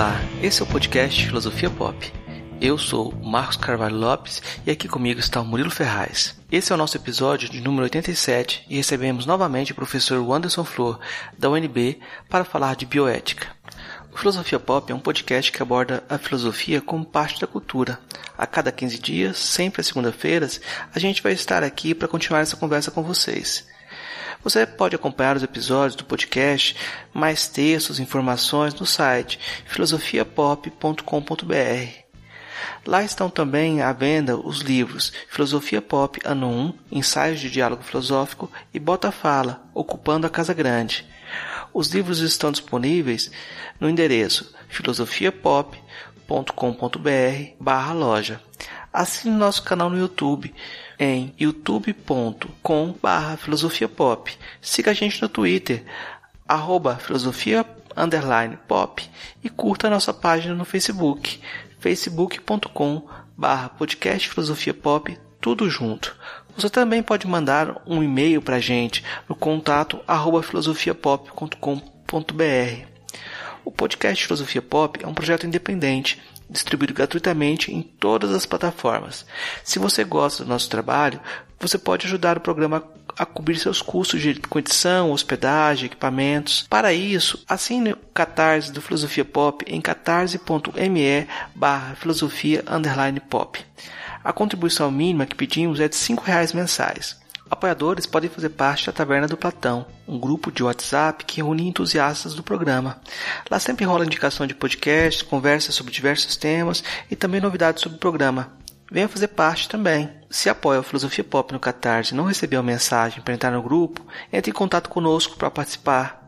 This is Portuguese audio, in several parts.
Olá, esse é o podcast Filosofia Pop. Eu sou Marcos Carvalho Lopes e aqui comigo está o Murilo Ferraz. Esse é o nosso episódio de número 87 e recebemos novamente o professor Anderson Flor, da UNB, para falar de bioética. O Filosofia Pop é um podcast que aborda a filosofia como parte da cultura. A cada 15 dias, sempre às segunda-feiras, a gente vai estar aqui para continuar essa conversa com vocês. Você pode acompanhar os episódios do podcast, mais textos informações no site filosofiapop.com.br. Lá estão também à venda os livros Filosofia Pop Ano 1, Ensaios de Diálogo Filosófico e Bota Fala, Ocupando a Casa Grande. Os livros estão disponíveis no endereço filosofiapop.com.br barra loja. Assine nosso canal no YouTube em youtube.com barra filosofia pop. Siga a gente no Twitter, arroba filosofia underline pop e curta a nossa página no Facebook, facebook.com barra podcast filosofia pop, tudo junto. Você também pode mandar um e-mail para a gente no contato arroba filosofiapop.com.br. O podcast Filosofia Pop é um projeto independente distribuído gratuitamente em todas as plataformas. Se você gosta do nosso trabalho, você pode ajudar o programa a cobrir seus custos de edição, hospedagem, equipamentos. Para isso, assine o Catarse do Filosofia Pop em catarse.me barra filosofia pop. A contribuição mínima que pedimos é de R$ reais mensais. Apoiadores podem fazer parte da Taverna do Platão, um grupo de WhatsApp que reúne entusiastas do programa. Lá sempre rola indicação de podcasts, conversas sobre diversos temas e também novidades sobre o programa. Venha fazer parte também. Se apoia a Filosofia Pop no Catarse e não recebeu a mensagem para entrar no grupo, entre em contato conosco para participar.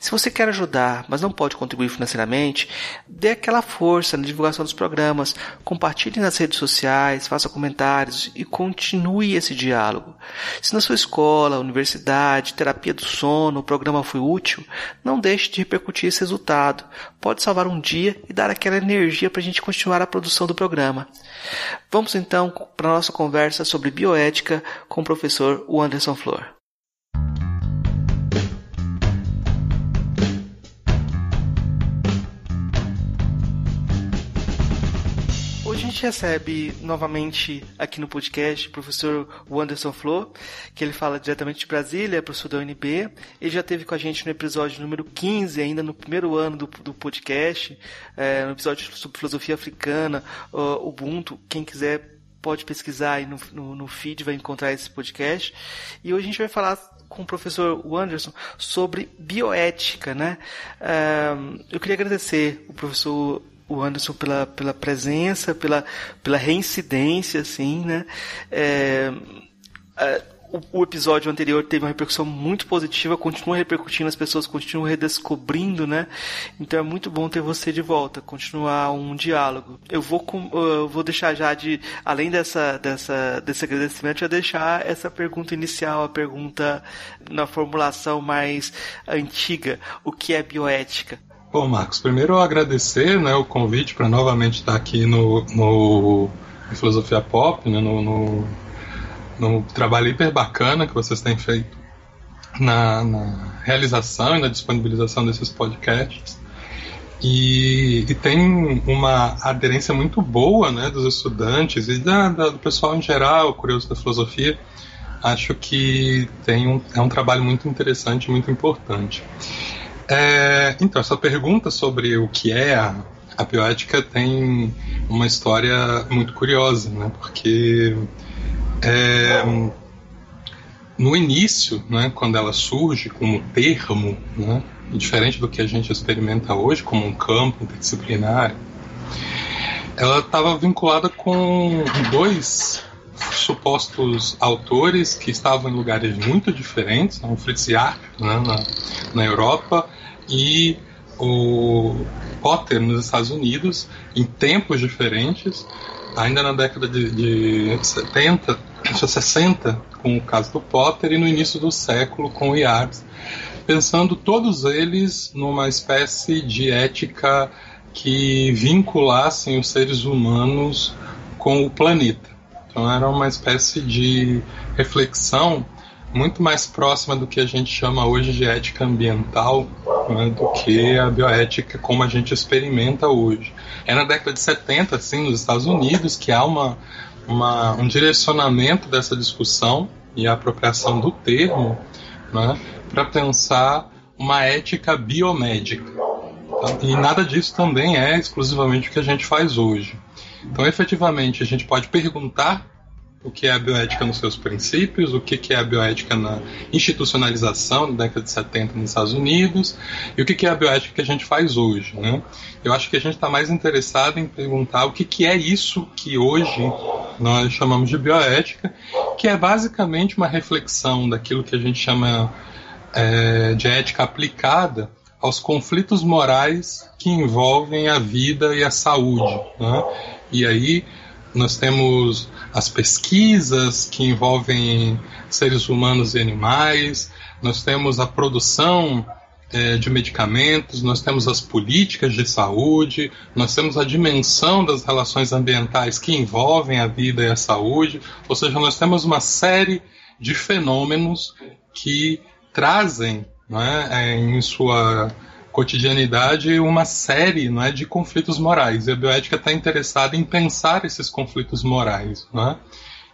Se você quer ajudar, mas não pode contribuir financeiramente, dê aquela força na divulgação dos programas, compartilhe nas redes sociais, faça comentários e continue esse diálogo. Se na sua escola, universidade, terapia do sono, o programa foi útil, não deixe de repercutir esse resultado. Pode salvar um dia e dar aquela energia para a gente continuar a produção do programa. Vamos então para a nossa conversa sobre bioética com o professor Anderson Flor. Gente recebe novamente aqui no podcast o professor Wanderson Flor, que ele fala diretamente de Brasília, é professor da UNB. Ele já esteve com a gente no episódio número 15, ainda no primeiro ano do, do podcast, é, no episódio sobre filosofia africana, uh, Ubuntu. Quem quiser pode pesquisar aí no, no, no feed, vai encontrar esse podcast. E hoje a gente vai falar com o professor Wanderson sobre bioética, né? Uh, eu queria agradecer o professor o Anderson pela, pela presença, pela, pela reincidência, assim, né? É, é, o, o, episódio anterior teve uma repercussão muito positiva, continua repercutindo, as pessoas continuam redescobrindo, né? Então é muito bom ter você de volta, continuar um diálogo. Eu vou, com, eu vou deixar já de, além dessa, dessa, desse agradecimento, já deixar essa pergunta inicial, a pergunta na formulação mais antiga: o que é bioética? Bom, Marcos, primeiro eu agradecer né, o convite para novamente estar aqui no, no Filosofia Pop, né, no, no, no, trabalho hiper bacana que vocês têm feito na, na realização e na disponibilização desses podcasts. E, e, tem uma aderência muito boa né, dos estudantes e da, da, do pessoal em geral, curioso da filosofia. Acho que tem um, é um trabalho muito interessante, muito importante. É, então, essa pergunta sobre o que é a, a bioética tem uma história muito curiosa, né? Porque é, no início, né, quando ela surge como termo, né, diferente do que a gente experimenta hoje como um campo interdisciplinar, ela estava vinculada com dois supostos autores que estavam em lugares muito diferentes, né, o Fritz Jahr né, na, na Europa e o Potter nos Estados Unidos, em tempos diferentes, ainda na década de, de 70, 60, com o caso do Potter, e no início do século com o Yards, pensando todos eles numa espécie de ética que vinculassem os seres humanos com o planeta. Então era uma espécie de reflexão muito mais próxima do que a gente chama hoje de ética ambiental né, do que a bioética como a gente experimenta hoje. É na década de 70, assim, nos Estados Unidos, que há uma, uma um direcionamento dessa discussão e a apropriação do termo né, para pensar uma ética biomédica. Tá? E nada disso também é exclusivamente o que a gente faz hoje. Então, efetivamente, a gente pode perguntar o que é a bioética nos seus princípios, o que é a bioética na institucionalização da década de 70 nos Estados Unidos e o que é a bioética que a gente faz hoje. Né? Eu acho que a gente está mais interessado em perguntar o que é isso que hoje nós chamamos de bioética, que é basicamente uma reflexão daquilo que a gente chama é, de ética aplicada aos conflitos morais que envolvem a vida e a saúde. Né? E aí nós temos as pesquisas que envolvem seres humanos e animais, nós temos a produção é, de medicamentos, nós temos as políticas de saúde, nós temos a dimensão das relações ambientais que envolvem a vida e a saúde, ou seja, nós temos uma série de fenômenos que trazem é, em sua cotidianidade uma série não é, de conflitos morais. E a bioética está interessada em pensar esses conflitos morais. Não é?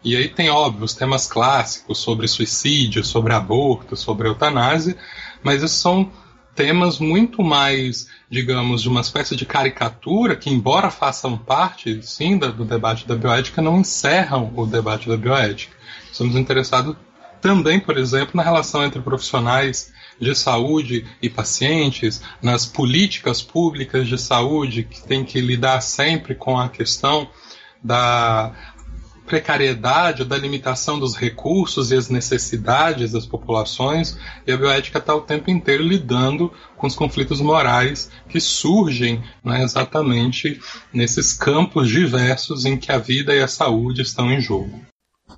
E aí tem, óbvio, os temas clássicos sobre suicídio, sobre aborto, sobre eutanásia, mas esses são temas muito mais, digamos, de uma espécie de caricatura que, embora façam parte, sim, do debate da bioética, não encerram o debate da bioética. Estamos interessados também, por exemplo, na relação entre profissionais de saúde e pacientes, nas políticas públicas de saúde que tem que lidar sempre com a questão da precariedade, da limitação dos recursos e as necessidades das populações, e a bioética está o tempo inteiro lidando com os conflitos morais que surgem né, exatamente nesses campos diversos em que a vida e a saúde estão em jogo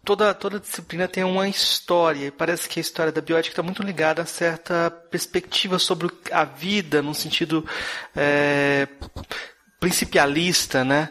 toda, toda disciplina tem uma história, e parece que a história da bioética está muito ligada a certa perspectiva sobre a vida, num sentido é, principialista, né?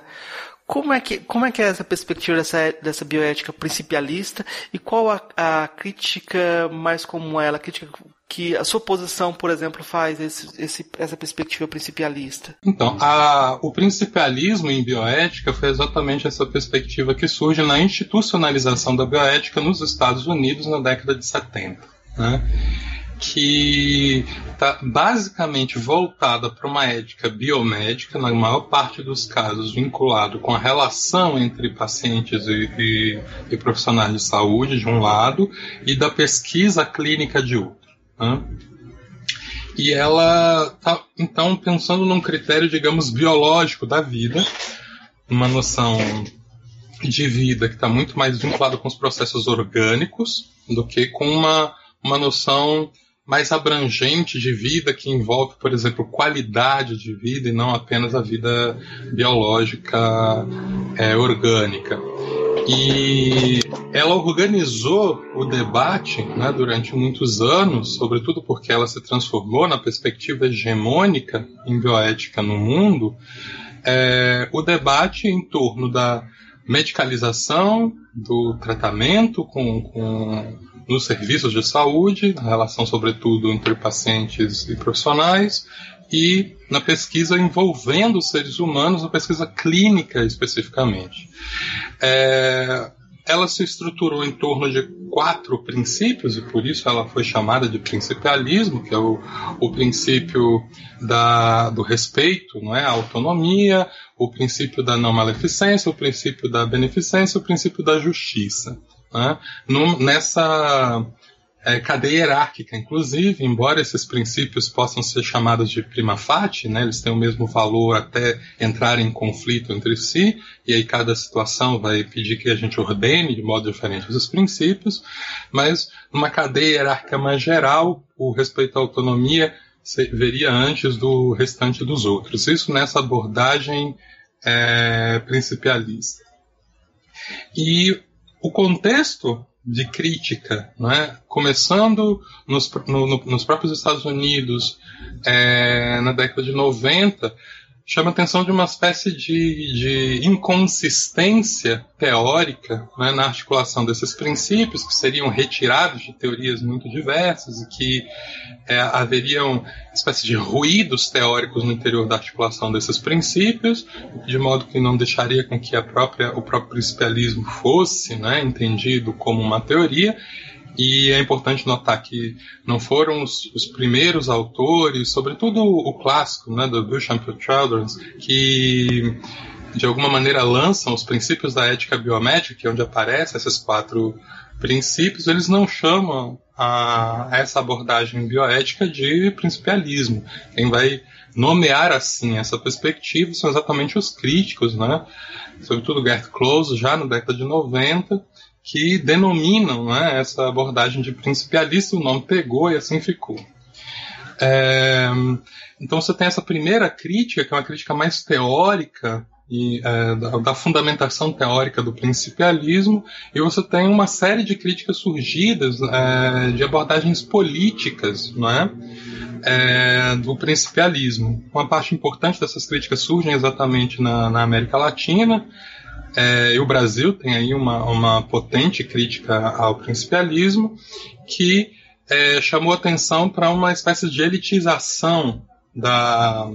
Como é, que, como é que é essa perspectiva dessa, dessa bioética principialista e qual a, a crítica mais comum a ela, a crítica que a sua posição, por exemplo, faz esse, esse, essa perspectiva principialista? Então, a, o principialismo em bioética foi exatamente essa perspectiva que surge na institucionalização da bioética nos Estados Unidos na década de 70. Né? que está basicamente voltada para uma ética biomédica, na maior parte dos casos vinculado com a relação entre pacientes e, e, e profissionais de saúde, de um lado, e da pesquisa clínica de outro. Né? E ela está, então, pensando num critério, digamos, biológico da vida, uma noção de vida que está muito mais vinculada com os processos orgânicos do que com uma, uma noção mais abrangente de vida que envolve, por exemplo, qualidade de vida e não apenas a vida biológica é, orgânica. E ela organizou o debate né, durante muitos anos, sobretudo porque ela se transformou na perspectiva hegemônica em bioética no mundo, é, o debate em torno da medicalização, do tratamento com, com nos serviços de saúde, na relação sobretudo entre pacientes e profissionais, e na pesquisa envolvendo seres humanos, na pesquisa clínica especificamente. É, ela se estruturou em torno de quatro princípios, e por isso ela foi chamada de principialismo, que é o, o princípio da, do respeito, não é? a autonomia, o princípio da não maleficência, o princípio da beneficência, o princípio da justiça. Né? nessa é, cadeia hierárquica, inclusive, embora esses princípios possam ser chamados de prima facie, né, eles têm o mesmo valor até entrar em conflito entre si, e aí cada situação vai pedir que a gente ordene de modo diferente esses princípios, mas numa cadeia hierárquica mais geral, o respeito à autonomia veria antes do restante dos outros. Isso nessa abordagem é. E o contexto de crítica, não é? começando nos, no, no, nos próprios Estados Unidos, é, na década de 90, chama atenção de uma espécie de, de inconsistência teórica né, na articulação desses princípios, que seriam retirados de teorias muito diversas e que é, haveriam espécie de ruídos teóricos no interior da articulação desses princípios, de modo que não deixaria com que a própria, o próprio principialismo fosse né, entendido como uma teoria, e é importante notar que não foram os, os primeiros autores, sobretudo o, clássico né, do Beauchamp Children's, que de alguma maneira lançam os princípios da ética biomédica, é onde aparecem esses quatro princípios, eles não chamam a, essa abordagem bioética de principialismo. Quem vai nomear assim essa perspectiva são exatamente os críticos, né? sobretudo Gert Close, já na década de 90, que denominam né, essa abordagem de principialista, o nome pegou e assim ficou. É, então você tem essa primeira crítica, que é uma crítica mais teórica e, é, da, da, fundamentação teórica do principialismo, e você tem uma série de críticas surgidas é, de abordagens políticas é? é? do principialismo. Uma parte importante dessas críticas surgem exatamente na, na América Latina, é, e o Brasil tem aí uma, uma potente crítica ao principialismo que é, chamou atenção para uma espécie de elitização da,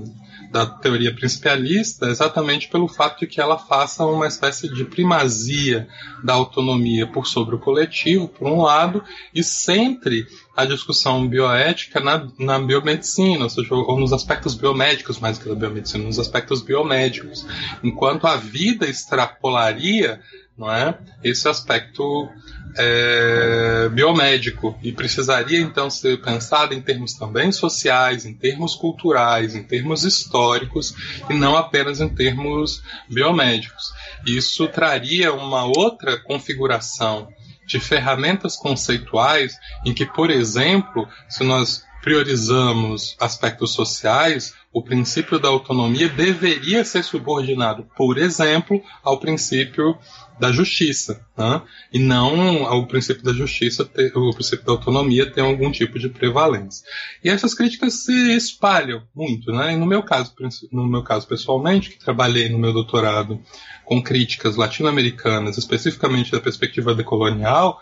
da teoria principialista exatamente pelo fato de que ela faça uma espécie de primazia da autonomia por sobre o coletivo, por um lado, e sempre a discussão bioética na, na biomedicina, ou seja, ou nos aspectos biomédicos mais que na biomedicina, nos aspectos biomédicos, enquanto a vida extrapolaria não é, esse aspecto é, biomédico e precisaria então ser pensado em termos também sociais, em termos culturais, em termos históricos e não apenas em termos biomédicos. Isso traria uma outra configuração de ferramentas conceituais em que, por exemplo, se nós priorizamos aspectos sociais, o princípio da autonomia deveria ser subordinado, por exemplo, ao princípio da justiça, né? e não ao princípio da justiça, ter, o princípio da autonomia ter algum tipo de prevalência. E essas críticas se espalham muito, né? E no meu caso, no meu caso pessoalmente, que trabalhei no meu doutorado com críticas latino-americanas, especificamente da perspectiva decolonial,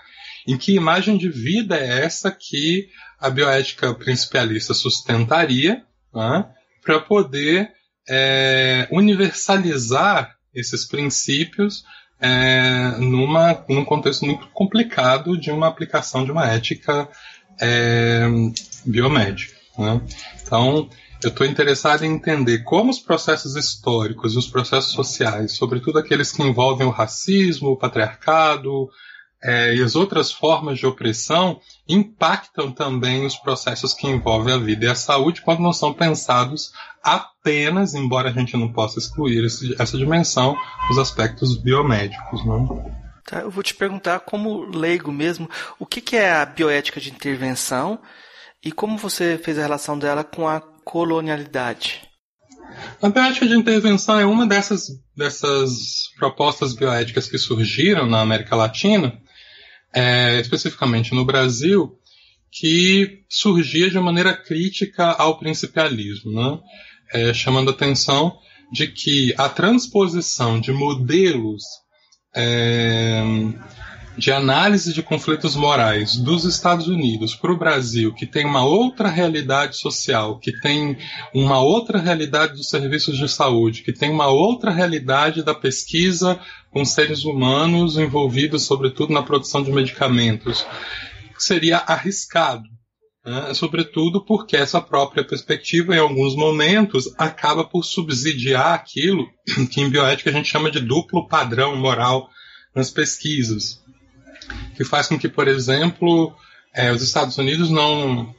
em que imagem de vida é essa que a bioética principalista sustentaria né, para poder é, universalizar esses princípios é, numa, num contexto muito complicado de uma aplicação de uma ética é, biomédica. Né? Então, eu estou interessado em entender como os processos históricos e os processos sociais, sobretudo aqueles que envolvem o racismo, o patriarcado é, e as outras formas de opressão, impactam também os processos que envolvem a vida e a saúde quando não são pensados apenas, embora a gente não possa excluir esse, essa dimensão, os aspectos biomédicos. Né? Tá, eu vou te perguntar, como leigo mesmo, o que, que é a bioética de intervenção e como você fez a relação dela com a colonialidade? A bioética de intervenção é uma dessas, dessas propostas bioéticas que surgiram na América Latina, é, especificamente no Brasil, que surgia de maneira crítica ao principialismo, né? é, chamando a atenção de que a transposição de modelos é, de análise de conflitos morais dos Estados Unidos para o Brasil, que tem uma outra realidade social, que tem uma outra realidade dos serviços de saúde, que tem uma outra realidade da pesquisa com seres humanos envolvidos, sobretudo, na produção de medicamentos, seria arriscado. Né? Sobretudo porque essa própria perspectiva, em alguns momentos, acaba por subsidiar aquilo que em bioética a gente chama de duplo padrão moral nas pesquisas, que faz com que, por exemplo, é, os Estados Unidos não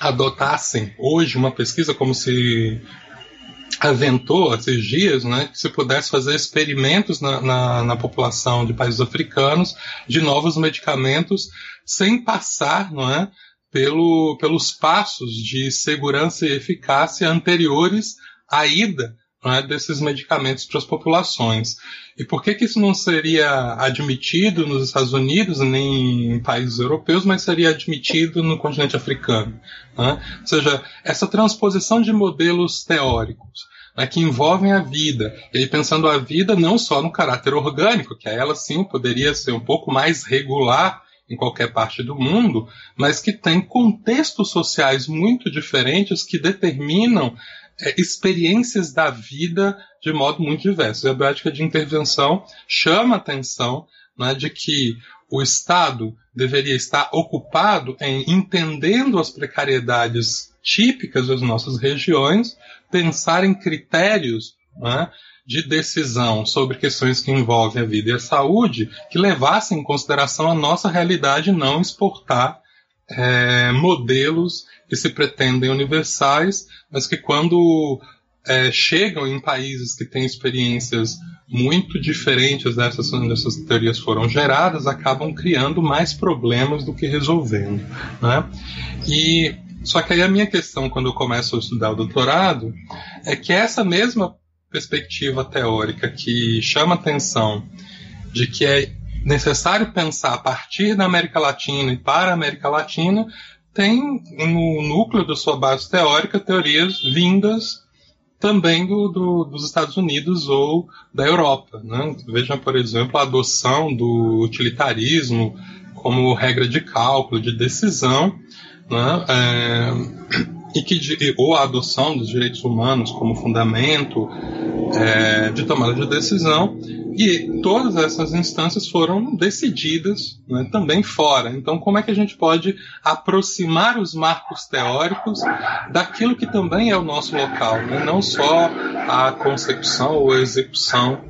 adotassem hoje uma pesquisa como se aventou esses dias, né, que se pudesse fazer experimentos na, na, na, população de países africanos de novos medicamentos sem passar, não é, pelo, pelos passos de segurança e eficácia anteriores à ida é, desses medicamentos para as populações. E por que, que isso não seria admitido nos Estados Unidos, nem em países europeus, mas seria admitido no continente africano? Né? Ou seja, essa transposição de modelos teóricos né, que envolvem a vida. E pensando a vida não só no caráter orgânico, que ela sim poderia ser um pouco mais regular em qualquer parte do mundo, mas que tem contextos sociais muito diferentes que determinam é, experiências da vida de modo muito diverso. E a bioética de intervenção chama a atenção né, de que o Estado deveria estar ocupado em entendendo as precariedades típicas das nossas regiões, pensar em critérios né, de decisão sobre questões que envolvem a vida e a saúde que levassem em consideração a nossa realidade e não exportar é, modelos que se pretendem universais, mas que quando é, chegam em países que têm experiências muito diferentes dessas onde essas teorias foram geradas, acabam criando mais problemas do que resolvendo. Né? E só que aí a minha questão quando eu começo a estudar o doutorado é que essa mesma perspectiva teórica que chama atenção de que é necessário pensar a partir da América Latina e para a América Latina, tem no núcleo da sua base teórica teorias vindas também do, do, dos Estados Unidos ou da Europa. Né? Vejam, por exemplo, a adoção do utilitarismo como regra de cálculo, de decisão, né? É, e que, ou a adoção dos direitos humanos como fundamento é, de tomada de decisão, e todas essas instâncias foram decididas né, também fora. Então, como é que a gente pode aproximar os marcos teóricos daquilo que também é o nosso local, né? não só a concepção ou a execução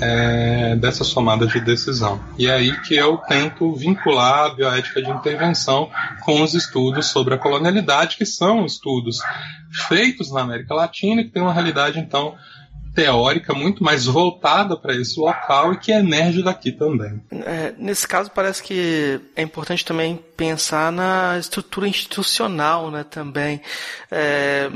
é, dessa somada de decisão. E é aí que eu tento vincular a bioética de intervenção com os estudos sobre a colonialidade, que são estudos feitos na América Latina e que tem uma realidade, então, teórica muito mais voltada para esse local e que emerge daqui também. É, nesse caso, parece que é importante também pensar na estrutura institucional né, também. É,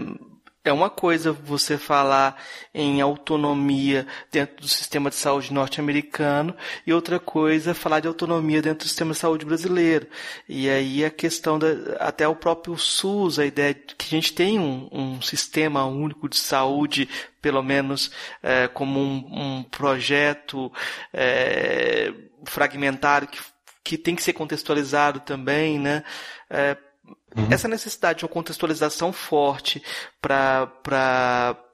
é uma coisa você falar em autonomia dentro do sistema de saúde norte-americano e outra coisa falar de autonomia dentro do sistema de saúde brasileiro. E aí a questão da, até o próprio SUS, a ideia de que a gente tem um, um sistema único de saúde, pelo menos é, como um, um projeto é, fragmentário que, que tem que ser contextualizado também, né? É, Uhum. Essa necessidade de uma contextualização forte para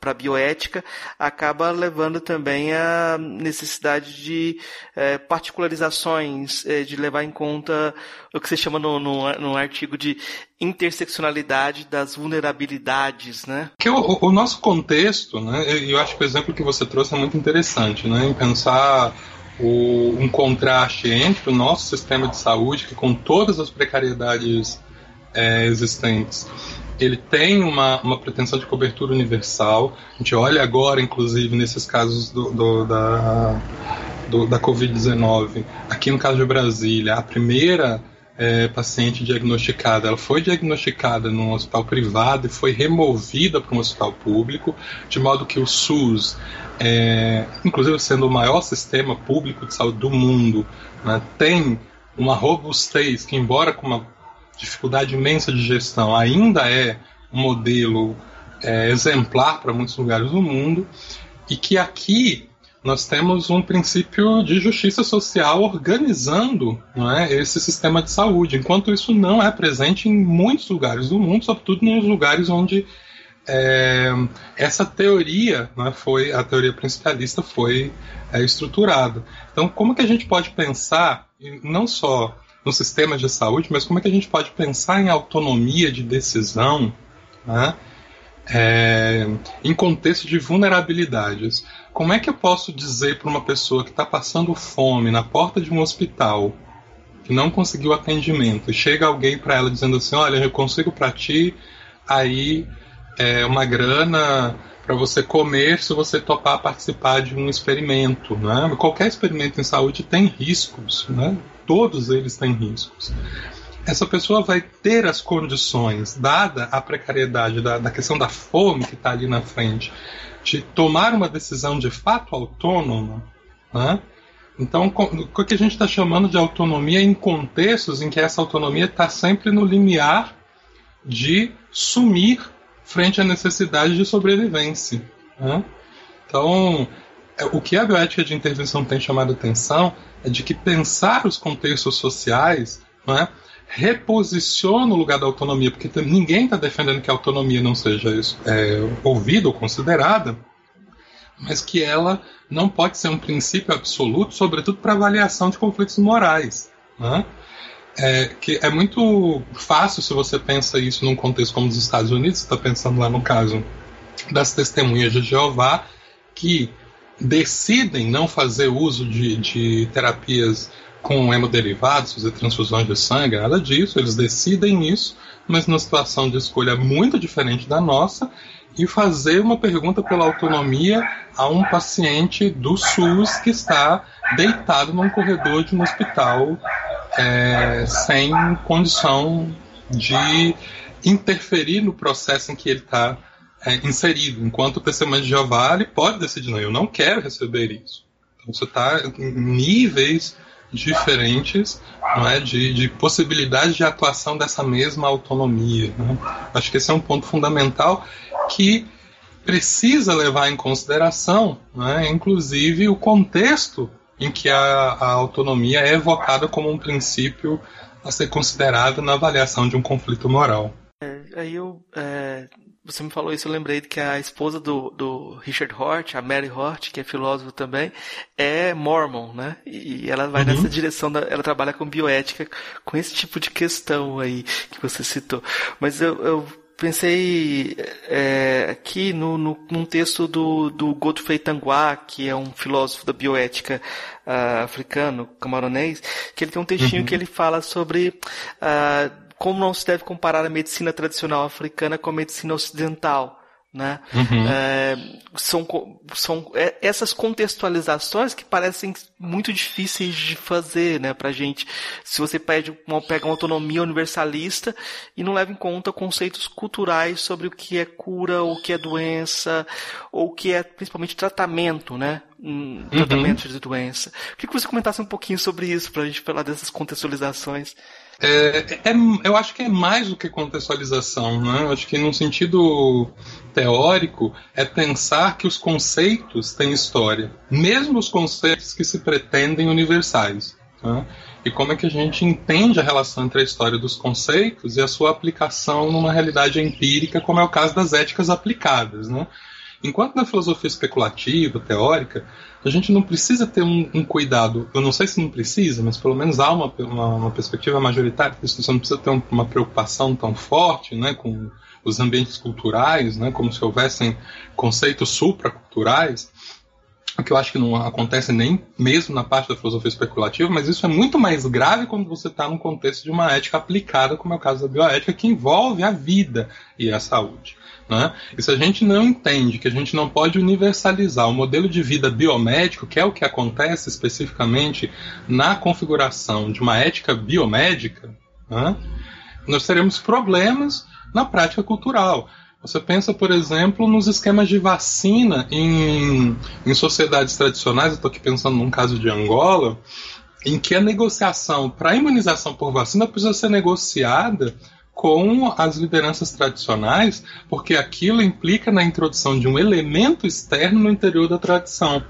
a bioética acaba levando também a necessidade de é, particularizações, é, de levar em conta o que você chama no, no, no artigo de interseccionalidade das vulnerabilidades, né? Que o, o, nosso contexto, né? Eu acho que o exemplo que você trouxe é muito interessante, né? Em pensar o, um contraste entre o nosso sistema de saúde, que com todas as precariedades é, existentes. Ele tem uma, uma pretensão de cobertura universal. A gente olha agora, inclusive, nesses casos do, do da, do, da Covid-19. Aqui no caso de Brasília, a primeira é, paciente diagnosticada, ela foi diagnosticada num hospital privado e foi removida para um hospital público, de modo que o SUS, é, inclusive sendo o maior sistema público de saúde do mundo, né, tem uma robustez que, embora com uma dificuldade imensa de gestão, ainda é um modelo é, exemplar para muitos lugares do mundo, e que aqui nós temos um princípio de justiça social organizando é, esse sistema de saúde, enquanto isso não é presente em muitos lugares do mundo, sobretudo nos lugares onde é, essa teoria, é, foi a teoria principalista foi é, estruturada. Então, como que a gente pode pensar não só no sistema de saúde, mas como é que a gente pode pensar em autonomia de decisão né, é, em contexto de vulnerabilidades? Como é que eu posso dizer para uma pessoa que está passando fome na porta de um hospital, que não conseguiu atendimento, e chega alguém para ela dizendo assim: Olha, eu consigo para ti aí é, uma grana para você comer se você topar participar de um experimento. Né? Qualquer experimento em saúde tem riscos. Né? todos eles têm riscos. Essa pessoa vai ter as condições, dada a precariedade da, da questão da fome que está ali na frente, de tomar uma decisão de fato autônoma. Né? Então, o que a gente está chamando de autonomia em contextos em que essa autonomia está sempre no limiar de sumir frente à necessidade de sobrevivência. Né? Então, é, o que a bioética de intervenção tem chamado atenção é de que pensar os contextos sociais né, reposiciona o lugar da autonomia, porque ninguém está defendendo que a autonomia não seja é, ouvida ou considerada, mas que ela não pode ser um princípio absoluto, sobretudo para avaliação de conflitos morais. Né? É, que é muito fácil se você pensa isso num contexto como os Estados Unidos, está pensando lá no caso das testemunhas de Jeová, que decidem não fazer uso de, de terapias com hemoderivados, fazer transfusões de sangue, nada disso, eles decidem isso, mas numa situação de escolha muito diferente da nossa, e fazer uma pergunta pela autonomia a um paciente do SUS que está deitado num corredor de um hospital é, sem condição de interferir no processo em que ele está é, inserido. Enquanto o testemunho de Jeová ele pode decidir, não, eu não quero receber isso. Então você está em níveis diferentes não é, de, de possibilidade de atuação dessa mesma autonomia. Né? Acho que esse é um ponto fundamental que precisa levar em consideração, né, inclusive, o contexto em que a, a autonomia é evocada como um princípio a ser considerado na avaliação de um conflito moral. É, aí eu é, você me falou isso, eu lembrei que a esposa do, do Richard Hort, a Mary Hort, que é filósofa também, é mormon, né? E ela vai uhum. nessa direção, da, ela trabalha com bioética, com esse tipo de questão aí que você citou. Mas eu, eu pensei é, aqui no, no, num texto do, do Godfrey Tanguá, que é um filósofo da bioética uh, africano, camaronês, que ele tem um textinho uhum. que ele fala sobre uh, como não se deve comparar a medicina tradicional africana com a medicina ocidental. Né? Uhum. É, são, são é, essas contextualizações que parecem muito difíceis de fazer, né, pra gente. Se você pede uma, pega uma autonomia universalista e não leva em conta conceitos culturais sobre o que é cura, ou o que é doença, ou o que é principalmente tratamento, né? Um, tratamento uhum. de doença. Queria que você comentasse um pouquinho sobre isso pra gente falar dessas contextualizações. É, é, eu acho que é mais do que contextualização, né? Eu acho que num sentido teórico é pensar que os conceitos têm história, mesmo os conceitos que se pretendem universais. Né? E como é que a gente entende a relação entre a história dos conceitos e a sua aplicação numa realidade empírica, como é o caso das éticas aplicadas, né? Enquanto na filosofia especulativa, teórica, a gente não precisa ter um, um, cuidado. Eu não sei se não precisa, mas pelo menos há uma, uma, uma perspectiva majoritária que você não precisa ter um, uma preocupação tão forte né, com os ambientes culturais, né, como se houvessem conceitos supraculturais, o que eu acho que não acontece nem mesmo na parte da filosofia especulativa, mas isso é muito mais grave quando você está num contexto de uma ética aplicada, como é o caso da bioética, que envolve a vida e a saúde. Né? E se a gente não entende que a gente não pode universalizar o modelo de vida biomédico, que é o que acontece especificamente na configuração de uma ética biomédica, né? nós teremos problemas na prática cultural. Você pensa, por exemplo, nos esquemas de vacina em, em sociedades tradicionais, eu estou aqui pensando num caso de Angola, em que a negociação para imunização por vacina precisa ser negociada com as lideranças tradicionais, porque aquilo implica na introdução de um elemento externo no interior da tradição.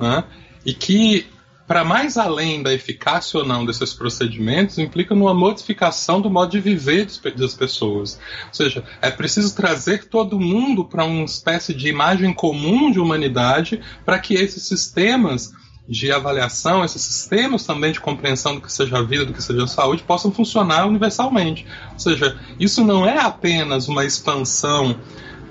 Né? E que, para mais além da eficácia ou não desses procedimentos, implica numa modificação do modo de viver das pessoas. Ou seja, é preciso trazer todo mundo para uma espécie de imagem comum de humanidade para que esses sistemas de avaliação, esses sistemas também de compreensão do que seja a vida, do que seja a saúde, possam funcionar universalmente. Ou seja, isso não é apenas uma expansão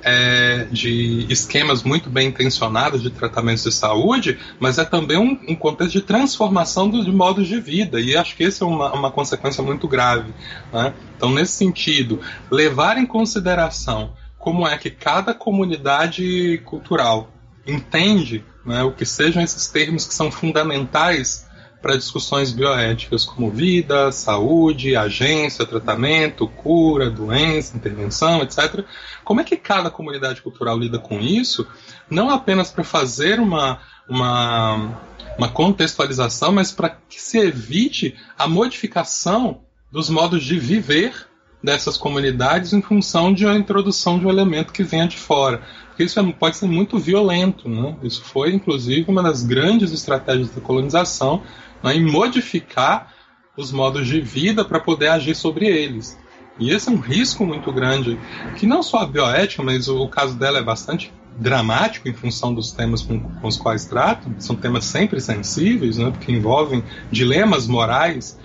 é, de esquemas muito bem intencionados de tratamentos de saúde, mas é também um, um contexto de transformação do, de modos de vida, e acho que essa é uma, uma consequência muito grave. Né? Então, nesse sentido, levar em consideração como é que cada comunidade cultural entende né, o que sejam esses termos que são fundamentais para discussões bioéticas como vida, saúde, agência, tratamento, cura, doença, intervenção, etc. Como é que cada comunidade cultural lida com isso? Não apenas para fazer uma, uma, uma contextualização, mas para que se evite a modificação dos modos de viver dessas comunidades em função de uma introdução de um elemento que venha de fora. Porque isso é, pode ser muito violento. Né? Isso foi, inclusive, uma das grandes estratégias da colonização né, em modificar os modos de vida para poder agir sobre eles. E esse é um risco muito grande, que não só a bioética, mas o caso dela é bastante dramático em função dos temas com, com os quais tratam. São temas sempre sensíveis, né, porque envolvem dilemas morais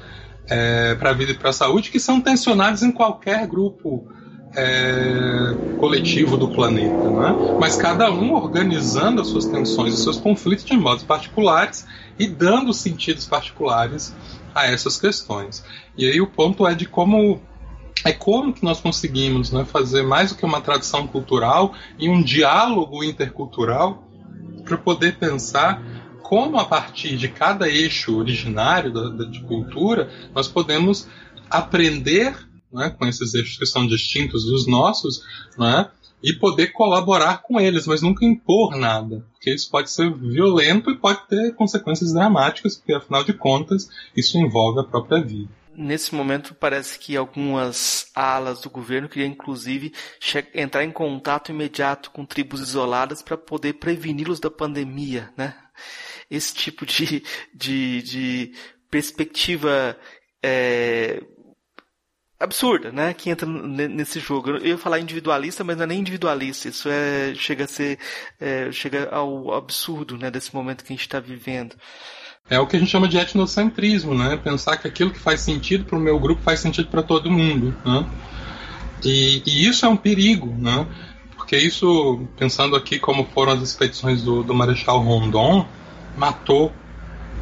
é, para a vida e para a saúde que são tensionados em qualquer grupo é, coletivo do planeta, né? mas cada um organizando as suas tensões, os seus conflitos de modos particulares e dando sentidos particulares a essas questões. E aí o ponto é de como é como que nós conseguimos né, fazer mais do que uma tradução cultural e um diálogo intercultural para poder pensar como a partir de cada eixo originário da, da de cultura nós podemos aprender né, com esses eixos que são distintos dos nossos né, e poder colaborar com eles, mas nunca impor nada, porque isso pode ser violento e pode ter consequências dramáticas, porque afinal de contas isso envolve a própria vida. Nesse momento, parece que algumas alas do governo queriam, inclusive, entrar em contato imediato com tribos isoladas para poder preveni-los da pandemia, né? Esse tipo de, de, de perspectiva é, absurda, né? Que entra nesse jogo. Eu ia falar individualista, mas não é nem individualista. Isso é chega a ser é, chega ao absurdo, né? Desse momento que a gente está vivendo. É o que a gente chama de etnocentrismo, né? Pensar que aquilo que faz sentido para o meu grupo faz sentido para todo mundo, né? E, e, isso é um perigo, né? Porque isso, pensando aqui como foram as expedições do, do Marechal Rondon, matou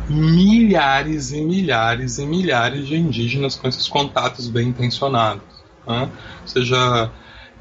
milhares e milhares e milhares de indígenas com esses contatos bem intencionados. Né? Ou seja,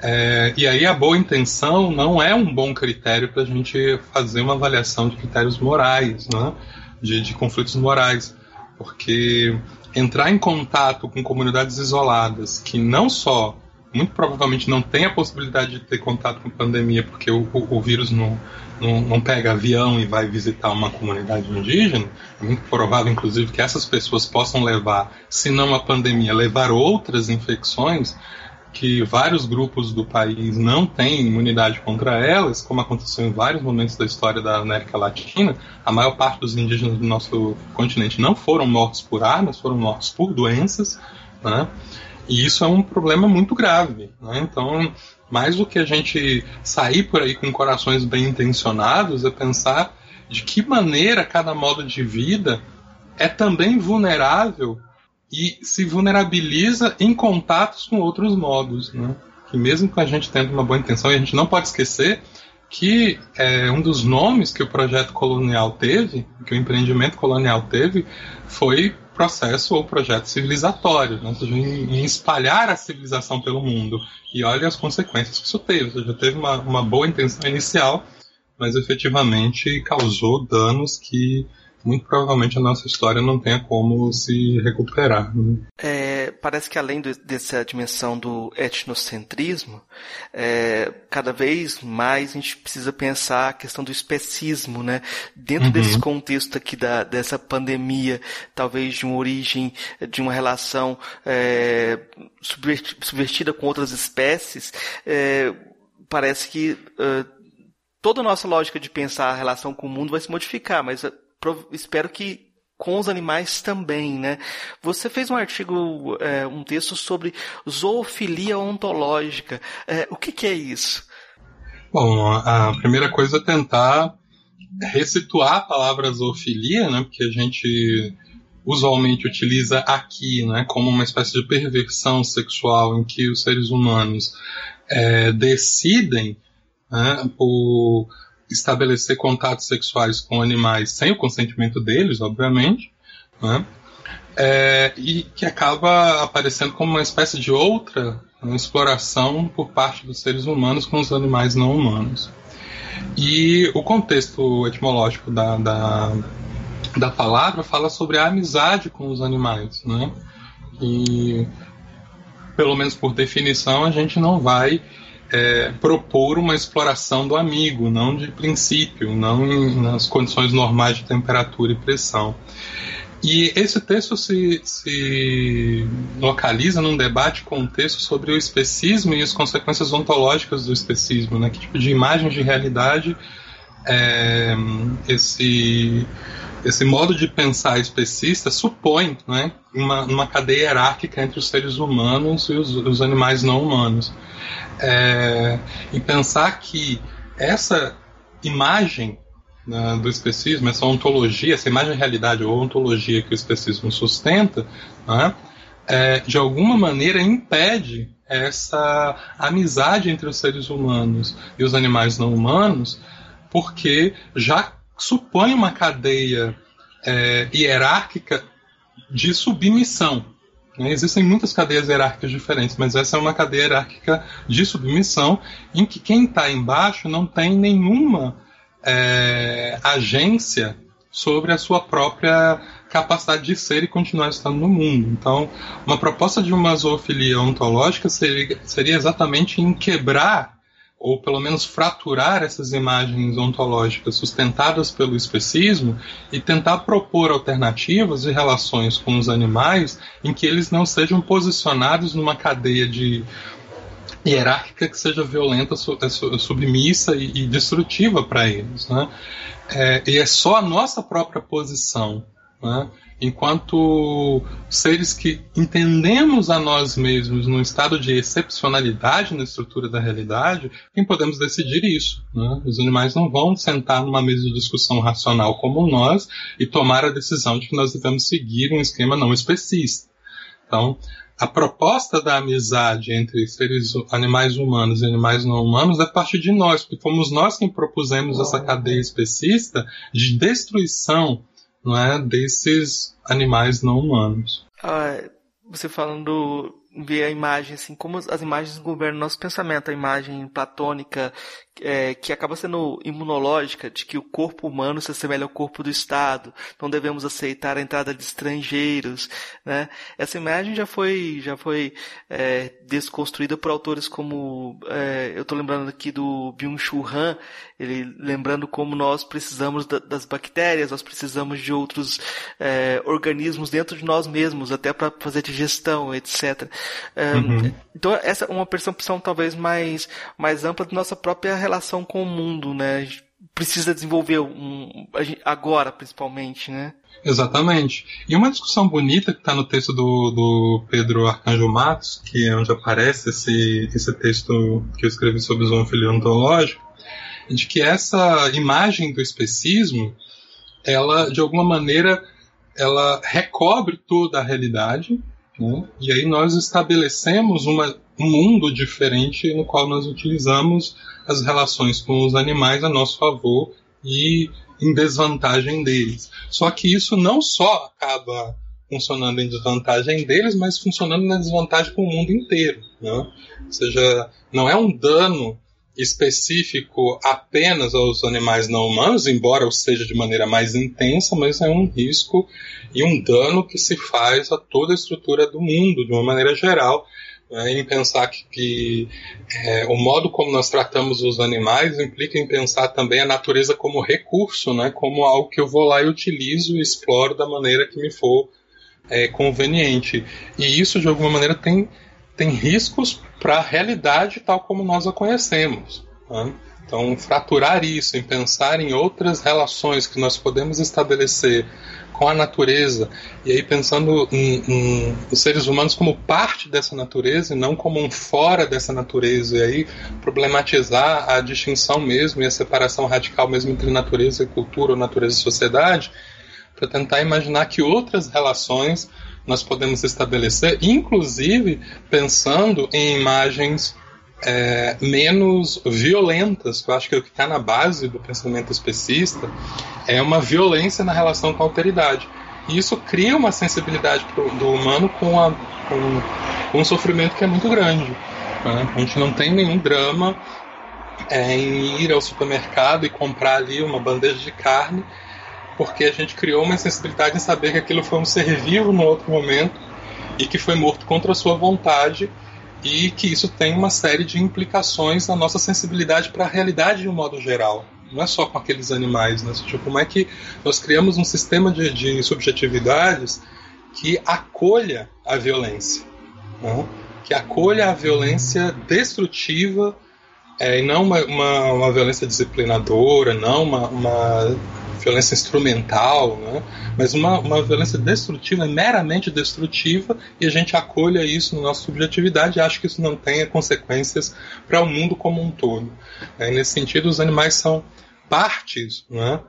é, e aí a boa intenção não é um bom critério para a gente fazer uma avaliação de critérios morais, né? de, de conflitos morais, porque entrar em contato com comunidades isoladas que não só muito provavelmente não tem a possibilidade de ter contato com pandemia, porque o, o, o vírus não, não, não, pega avião e vai visitar uma comunidade indígena. É muito provável, inclusive, que essas pessoas possam levar, se não a pandemia, levar outras infecções que vários grupos do país não têm imunidade contra elas, como aconteceu em vários momentos da história da América Latina, a maior parte dos indígenas do nosso continente não foram mortos por armas, foram mortos por doenças, né? E isso é um problema muito grave. Né? Então, mais do que a gente sair por aí com corações bem intencionados, é pensar de que maneira cada modo de vida é também vulnerável e se vulnerabiliza em contatos com outros modos, né? Que mesmo que a gente tendo uma boa intenção, e a gente não pode esquecer que é, um dos nomes que o projeto colonial teve, que o empreendimento colonial teve, foi processo ou projeto civilizatório, né? em, espalhar a civilização pelo mundo. E olha as consequências que isso teve. Ou seja, teve uma, uma boa intenção inicial, mas efetivamente causou danos que muito provavelmente a nossa história não tenha como se recuperar. Né? É, parece que além do, dessa dimensão do etnocentrismo, é, cada vez mais a gente precisa pensar a questão do especismo, né? Dentro uhum. desse contexto aqui da, dessa pandemia, talvez de uma origem, de uma relação é, subvertida com outras espécies, é, parece que uh, toda a nossa lógica de pensar a relação com o mundo vai se modificar, mas espero que com os animais também, né? Você fez um artigo, é, um texto sobre zoofilia ontológica. É, o que, que, é isso? Bom, a primeira coisa é tentar resituar a palavra zoofilia, né? Porque a gente usualmente utiliza aqui, né? Como uma espécie de perversão sexual em que os seres humanos é, decidem né, por estabelecer contatos sexuais com animais sem o consentimento deles, obviamente, né? É, e que acaba aparecendo como uma espécie de outra uma exploração por parte dos seres humanos com os animais não humanos. E o contexto etimológico da, da, da palavra fala sobre a amizade com os animais, né? E, pelo menos por definição, a gente não vai é, propor uma exploração do amigo, não de princípio, não em, nas condições normais de temperatura e pressão. E esse texto se, se localiza num debate com um texto sobre o especismo e as consequências ontológicas do especismo, né? Que tipo de imagem de realidade é, esse esse modo de pensar especista supõe né, uma, uma cadeia hierárquica entre os seres humanos e os, os animais não humanos. É, e pensar que essa imagem né, do especismo, essa ontologia, essa imagem de realidade ou ontologia que o especismo sustenta, né, é, de alguma maneira impede essa amizade entre os seres humanos e os animais não humanos, porque já supõe uma cadeia é, hierárquica de submissão. Né? Existem muitas cadeias hierárquicas diferentes, mas essa é uma cadeia hierárquica de submissão em que quem está embaixo não tem nenhuma é, agência sobre a sua própria capacidade de ser e continuar estando no mundo. Então, uma proposta de uma zoofilia ontológica seria, seria exatamente em quebrar ou pelo menos fraturar essas imagens ontológicas sustentadas pelo especismo e tentar propor alternativas e relações com os animais em que eles não sejam posicionados numa cadeia de hierárquica que seja violenta, é, submissa e, destrutiva para eles. Né? É, e é só a nossa própria posição né? Enquanto seres que entendemos a nós mesmos num estado de excepcionalidade na estrutura da realidade, quem podemos decidir isso. Né? Os animais não vão sentar numa mesa de discussão racional como nós e tomar a decisão de que nós devemos seguir um esquema não especista. Então, a proposta da amizade entre seres animais humanos e animais não humanos é parte de nós, porque fomos nós quem propusemos essa cadeia especista de destruição não é, desses animais não humanos. Ah, você falando ver a imagem assim como as imagens governam nosso pensamento a imagem platônica é, que acaba sendo imunológica, de que o corpo humano se assemelha ao corpo do Estado, não devemos aceitar a entrada de estrangeiros, né? Essa imagem já foi, já foi é, desconstruída por autores como, é, eu estou lembrando aqui do Byung-Chul Han, ele lembrando como nós precisamos da, das bactérias, nós precisamos de outros é, organismos dentro de nós mesmos, até para fazer digestão, etc. É, uhum. Então essa é uma percepção talvez mais, mais ampla da nossa própria relação com o mundo, né? A gente precisa desenvolver um, agora, principalmente, né? Exatamente. E uma discussão bonita que está no texto do, do Pedro Arcanjo Matos, que é onde aparece esse, esse texto que eu escrevi sobre o zoofilia ontológico, é de que essa imagem do especismo, ela, de alguma maneira, ela recobre toda a realidade, né? e aí nós estabelecemos uma, um mundo diferente no qual nós utilizamos as relações com os animais a nosso favor e em desvantagem deles. Só que isso não só acaba funcionando em desvantagem deles, mas funcionando na desvantagem com o mundo inteiro. Né? Ou seja, não é um dano específico apenas aos animais não humanos, embora seja de maneira mais intensa, mas é um risco e um dano que se faz a toda a estrutura do mundo, de uma maneira geral, né, em pensar que, que é, o modo como nós tratamos os animais implica em pensar também a natureza como recurso, né, como algo que eu vou lá e utilizo e exploro da maneira que me for é, conveniente. E isso, de alguma maneira, tem, tem riscos para a realidade tal como nós a conhecemos. Né? Então, fraturar isso, em pensar em outras relações que nós podemos estabelecer com a natureza, e aí pensando em, em, os seres humanos como parte dessa natureza e não como um fora dessa natureza, e aí problematizar a distinção mesmo e a separação radical mesmo entre natureza e cultura ou natureza e sociedade, para tentar imaginar que outras relações nós podemos estabelecer, inclusive pensando em imagens é, menos violentas, que eu acho que é o que está na base do pensamento especista, é uma violência na relação com a alteridade. E isso cria uma sensibilidade pro, do humano com, a, com, com, um sofrimento que é muito grande. Né? A gente não tem nenhum drama é, em ir ao supermercado e comprar ali uma bandeja de carne, porque a gente criou uma sensibilidade em saber que aquilo foi um ser vivo no outro momento e que foi morto contra a sua vontade e que isso tem uma série de implicações na nossa sensibilidade para a realidade de um modo geral. não é só com aqueles animais, né? Tipo, como é que nós criamos um sistema de, de subjetividades que acolha a violência, né? que acolha a violência destrutiva é, e não uma, uma, uma, violência disciplinadora, não uma, uma violência instrumental, né? mas uma, uma violência destrutiva, meramente destrutiva, e a gente acolha isso na nossa subjetividade e acha que isso não tenha consequências para o mundo como um todo. É, nesse sentido, os animais são partes né?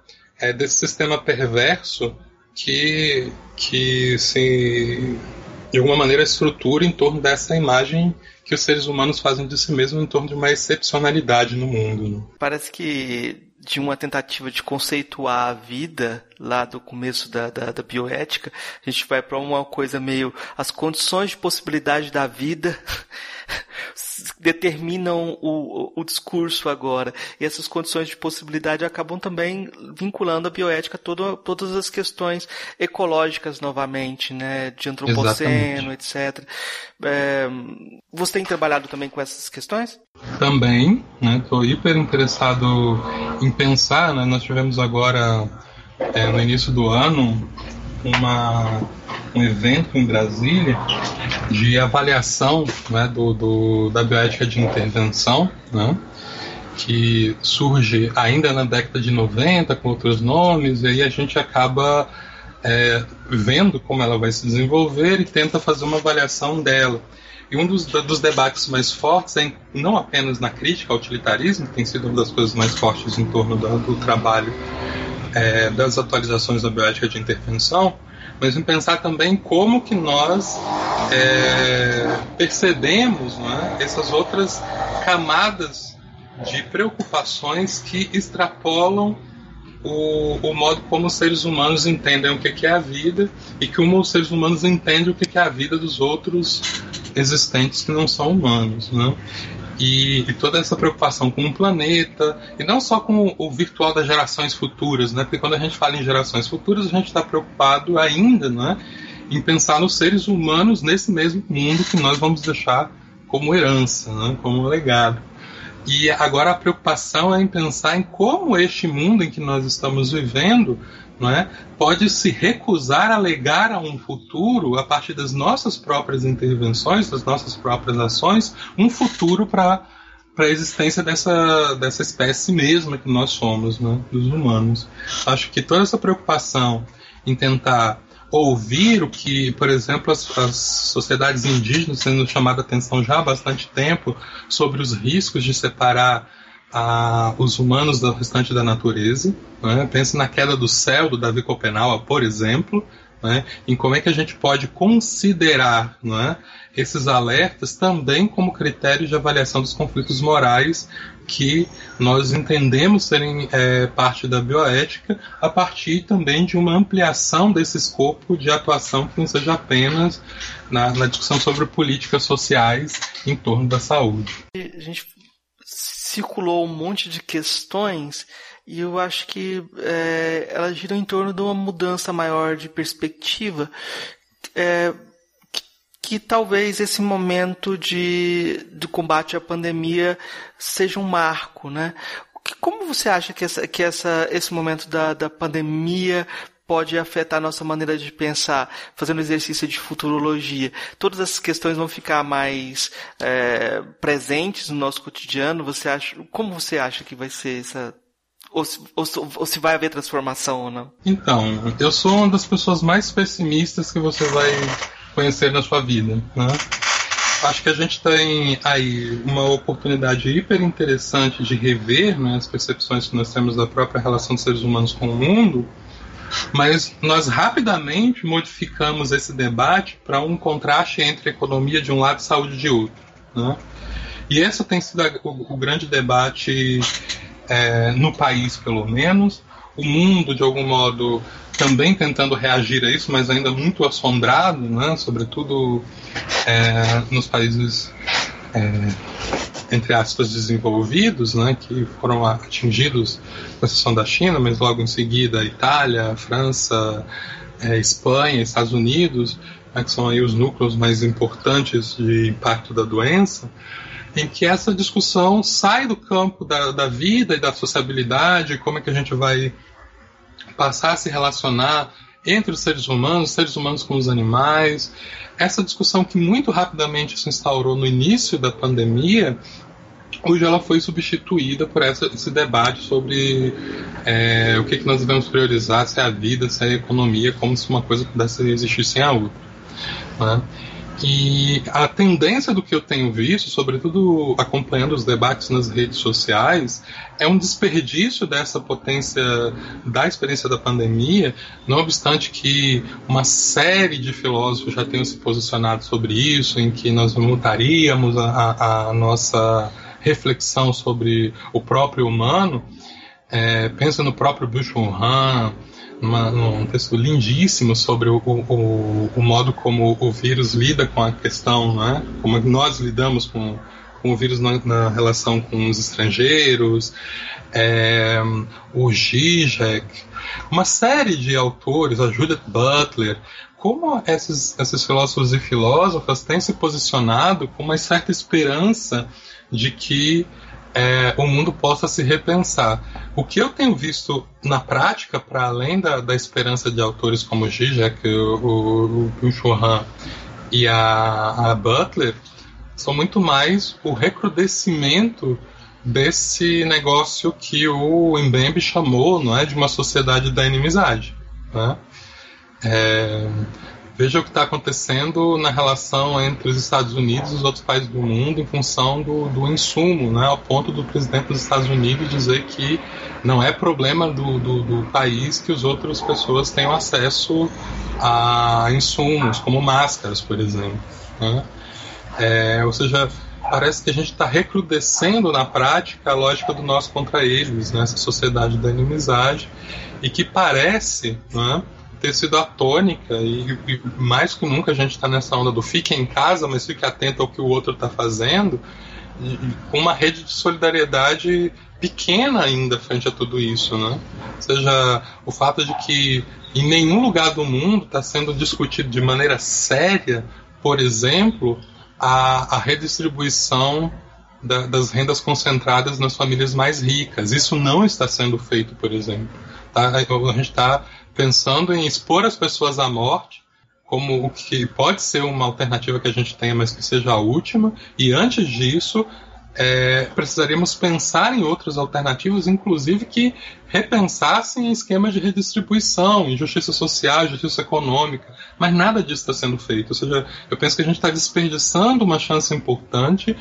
é, desse sistema perverso que, que se, de alguma maneira, estrutura em torno dessa imagem que os seres humanos fazem de si mesmos em torno de uma excepcionalidade no mundo. Né? Parece que de uma tentativa de conceituar a vida lá do começo da, da, da bioética, a gente vai para uma coisa meio as condições de possibilidade da vida determinam o, o, discurso agora. E essas condições de possibilidade acabam também vinculando a bioética a todas as questões ecológicas novamente, né? De antropoceno, Exatamente. etc. É, você tem trabalhado também com essas questões? Também, né? Estou hiper interessado em pensar, né? Nós tivemos agora, é, no início do ano, uma, um evento em Brasília de avaliação né, do, do, da bioética de intervenção, né, que surge ainda na década de 90 com outros nomes, e aí a gente acaba é, vendo como ela vai se desenvolver e tenta fazer uma avaliação dela. E um dos, dos debates mais fortes é não apenas na crítica ao utilitarismo, que tem sido uma das coisas mais fortes em torno do, do trabalho é, das atualizações da bioética de intervenção, mas em pensar também como que nós é, percebemos é, essas outras camadas de preocupações que extrapolam o, o, modo como os seres humanos entendem o que é a vida e como os seres humanos entendem o que é a vida dos outros existentes que não são humanos. Né? E, e, toda essa preocupação com o planeta, e não só com o virtual das gerações futuras, né? porque quando a gente fala em gerações futuras, a gente está preocupado ainda né? em pensar nos seres humanos nesse mesmo mundo que nós vamos deixar como herança, né? como legado. E agora a preocupação é em pensar em como este mundo em que nós estamos vivendo não é, pode se recusar a legar a um futuro, a partir das nossas próprias intervenções, das nossas próprias ações, um futuro para para a existência dessa, dessa espécie mesma que nós somos, né, dos humanos. Acho que toda essa preocupação em tentar ouvir o que, por exemplo, as, as sociedades indígenas sendo chamada atenção já há bastante tempo sobre os riscos de separar a, os humanos do restante da natureza. Né? Pense na queda do céu do Davi Copenau, por exemplo, né? em como é que a gente pode considerar né, esses alertas também como critérios de avaliação dos conflitos morais que nós entendemos serem é, parte da bioética a partir também de uma ampliação desse escopo de atuação que não seja apenas na, na discussão sobre políticas sociais em torno da saúde. A gente circulou um monte de questões e eu acho que é, elas giram em torno de uma mudança maior de perspectiva. É, que, que, talvez esse momento de, de combate à pandemia seja um marco, né? Como você acha que, essa, que essa, esse momento da, da pandemia pode afetar nossa maneira de pensar, fazendo exercício de futurologia. Todas essas questões vão ficar mais é, presentes no nosso cotidiano. Você acha, como você acha que vai ser essa ou se, ou, ou se, vai haver transformação ou não? Então, eu sou uma das pessoas mais pessimistas que você vai conhecer na sua vida. Né? Acho que a gente tem aí uma oportunidade hiper interessante de rever né, as percepções que nós temos da própria relação dos seres humanos com o mundo mas nós rapidamente modificamos esse debate para um contraste entre economia de um lado e saúde de outro. Né? E esse tem sido o, o grande debate é, no país, pelo menos. O mundo, de algum modo, também tentando reagir a isso, mas ainda muito assombrado, né? sobretudo é, nos países é, entre aspas, desenvolvidos, né, que foram atingidos com exceção da China, mas logo em seguida Itália, França, é, Espanha, Estados Unidos, né, que são aí os núcleos mais importantes de impacto da doença, em que essa discussão sai do campo da, da vida e da sociabilidade, como é que a gente vai passar a se relacionar entre os seres humanos, os seres humanos com os animais. Essa discussão que muito rapidamente se instaurou no início da pandemia, hoje ela foi substituída por essa, esse debate sobre é, o que, que nós devemos priorizar, se é a vida, se é a economia, como se uma coisa pudesse existir sem a outra. Né? E a tendência do que eu tenho visto, sobretudo acompanhando os debates nas redes sociais, é um desperdício dessa potência da experiência da pandemia, não obstante que uma série de filósofos já tenham se posicionado sobre isso, em que nós mutaríamos a, a nossa reflexão sobre o próprio humano. É, pensa no próprio Byung-Chul Han, uma, um texto lindíssimo sobre o, o, o, modo como o vírus lida com a questão, né? como nós lidamos com, com o vírus na, na relação com os estrangeiros, é, o Zizek, uma série de autores, a Judith Butler, como esses, esses filósofos e filósofas têm se posicionado com uma certa esperança de que é, o mundo possa se repensar. O que eu tenho visto na prática, para além da, da esperança de autores como Zizek, o, o, o Churran e a, a Butler, são muito mais o recrudescimento desse negócio que o Mbembe chamou não é, de uma sociedade da inimizade. Né? É, Veja o que está acontecendo na relação entre os Estados Unidos e os outros países do mundo em função do, do insumo, né, ao ponto do presidente dos Estados Unidos dizer que não é problema do, do, do país que as outras pessoas tenham acesso a insumos, como máscaras, por exemplo. Né? É, ou seja, parece que a gente está recrudescendo na prática a lógica do nós contra eles, né, sociedade da inimizade, e que parece, né, ter sido a tônica e, e mais que nunca a gente está nessa onda do fique em casa, mas fique atento ao que o outro está fazendo, com uma rede de solidariedade pequena ainda frente a tudo isso, né? Ou seja, o fato de que em nenhum lugar do mundo está sendo discutido de maneira séria, por exemplo, a, a redistribuição da, das rendas concentradas nas famílias mais ricas. Isso não está sendo feito, por exemplo. Tá? A gente está pensando em expor as pessoas à morte como o que pode ser uma alternativa que a gente tenha, mas que seja a última, e antes disso é, precisaríamos pensar em outras alternativas, inclusive que repensassem esquemas de redistribuição, em justiça social, justiça econômica, mas nada disso está sendo feito. Ou seja, eu penso que a gente está desperdiçando uma chance importante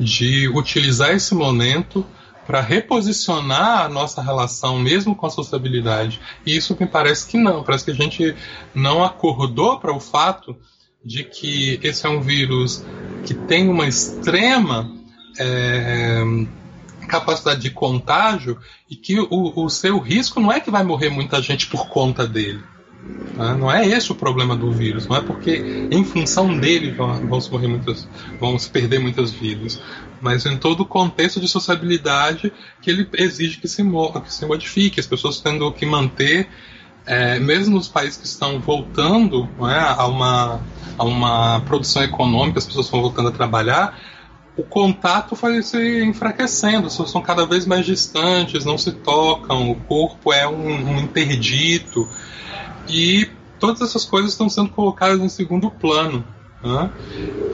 de utilizar esse momento para reposicionar a nossa relação mesmo com a sociabilidade. E isso me parece que não, parece que a gente não acordou para o fato de que esse é um vírus que tem uma extrema é, capacidade de contágio e que o, o seu risco não é que vai morrer muita gente por conta dele. Né? Não é esse o problema do vírus, não é porque em função dele vão, vão se morrer muitas, vão se perder muitas vidas, mas em todo o contexto de sociabilidade que ele exige que se, que se modifique, as pessoas tendo que manter, é, mesmo nos países que estão voltando é, a, uma, a uma produção econômica, as pessoas estão voltando a trabalhar, o contato vai se enfraquecendo, as pessoas são cada vez mais distantes, não se tocam, o corpo é um, um interdito. E todas essas coisas estão sendo colocadas em segundo plano. Né?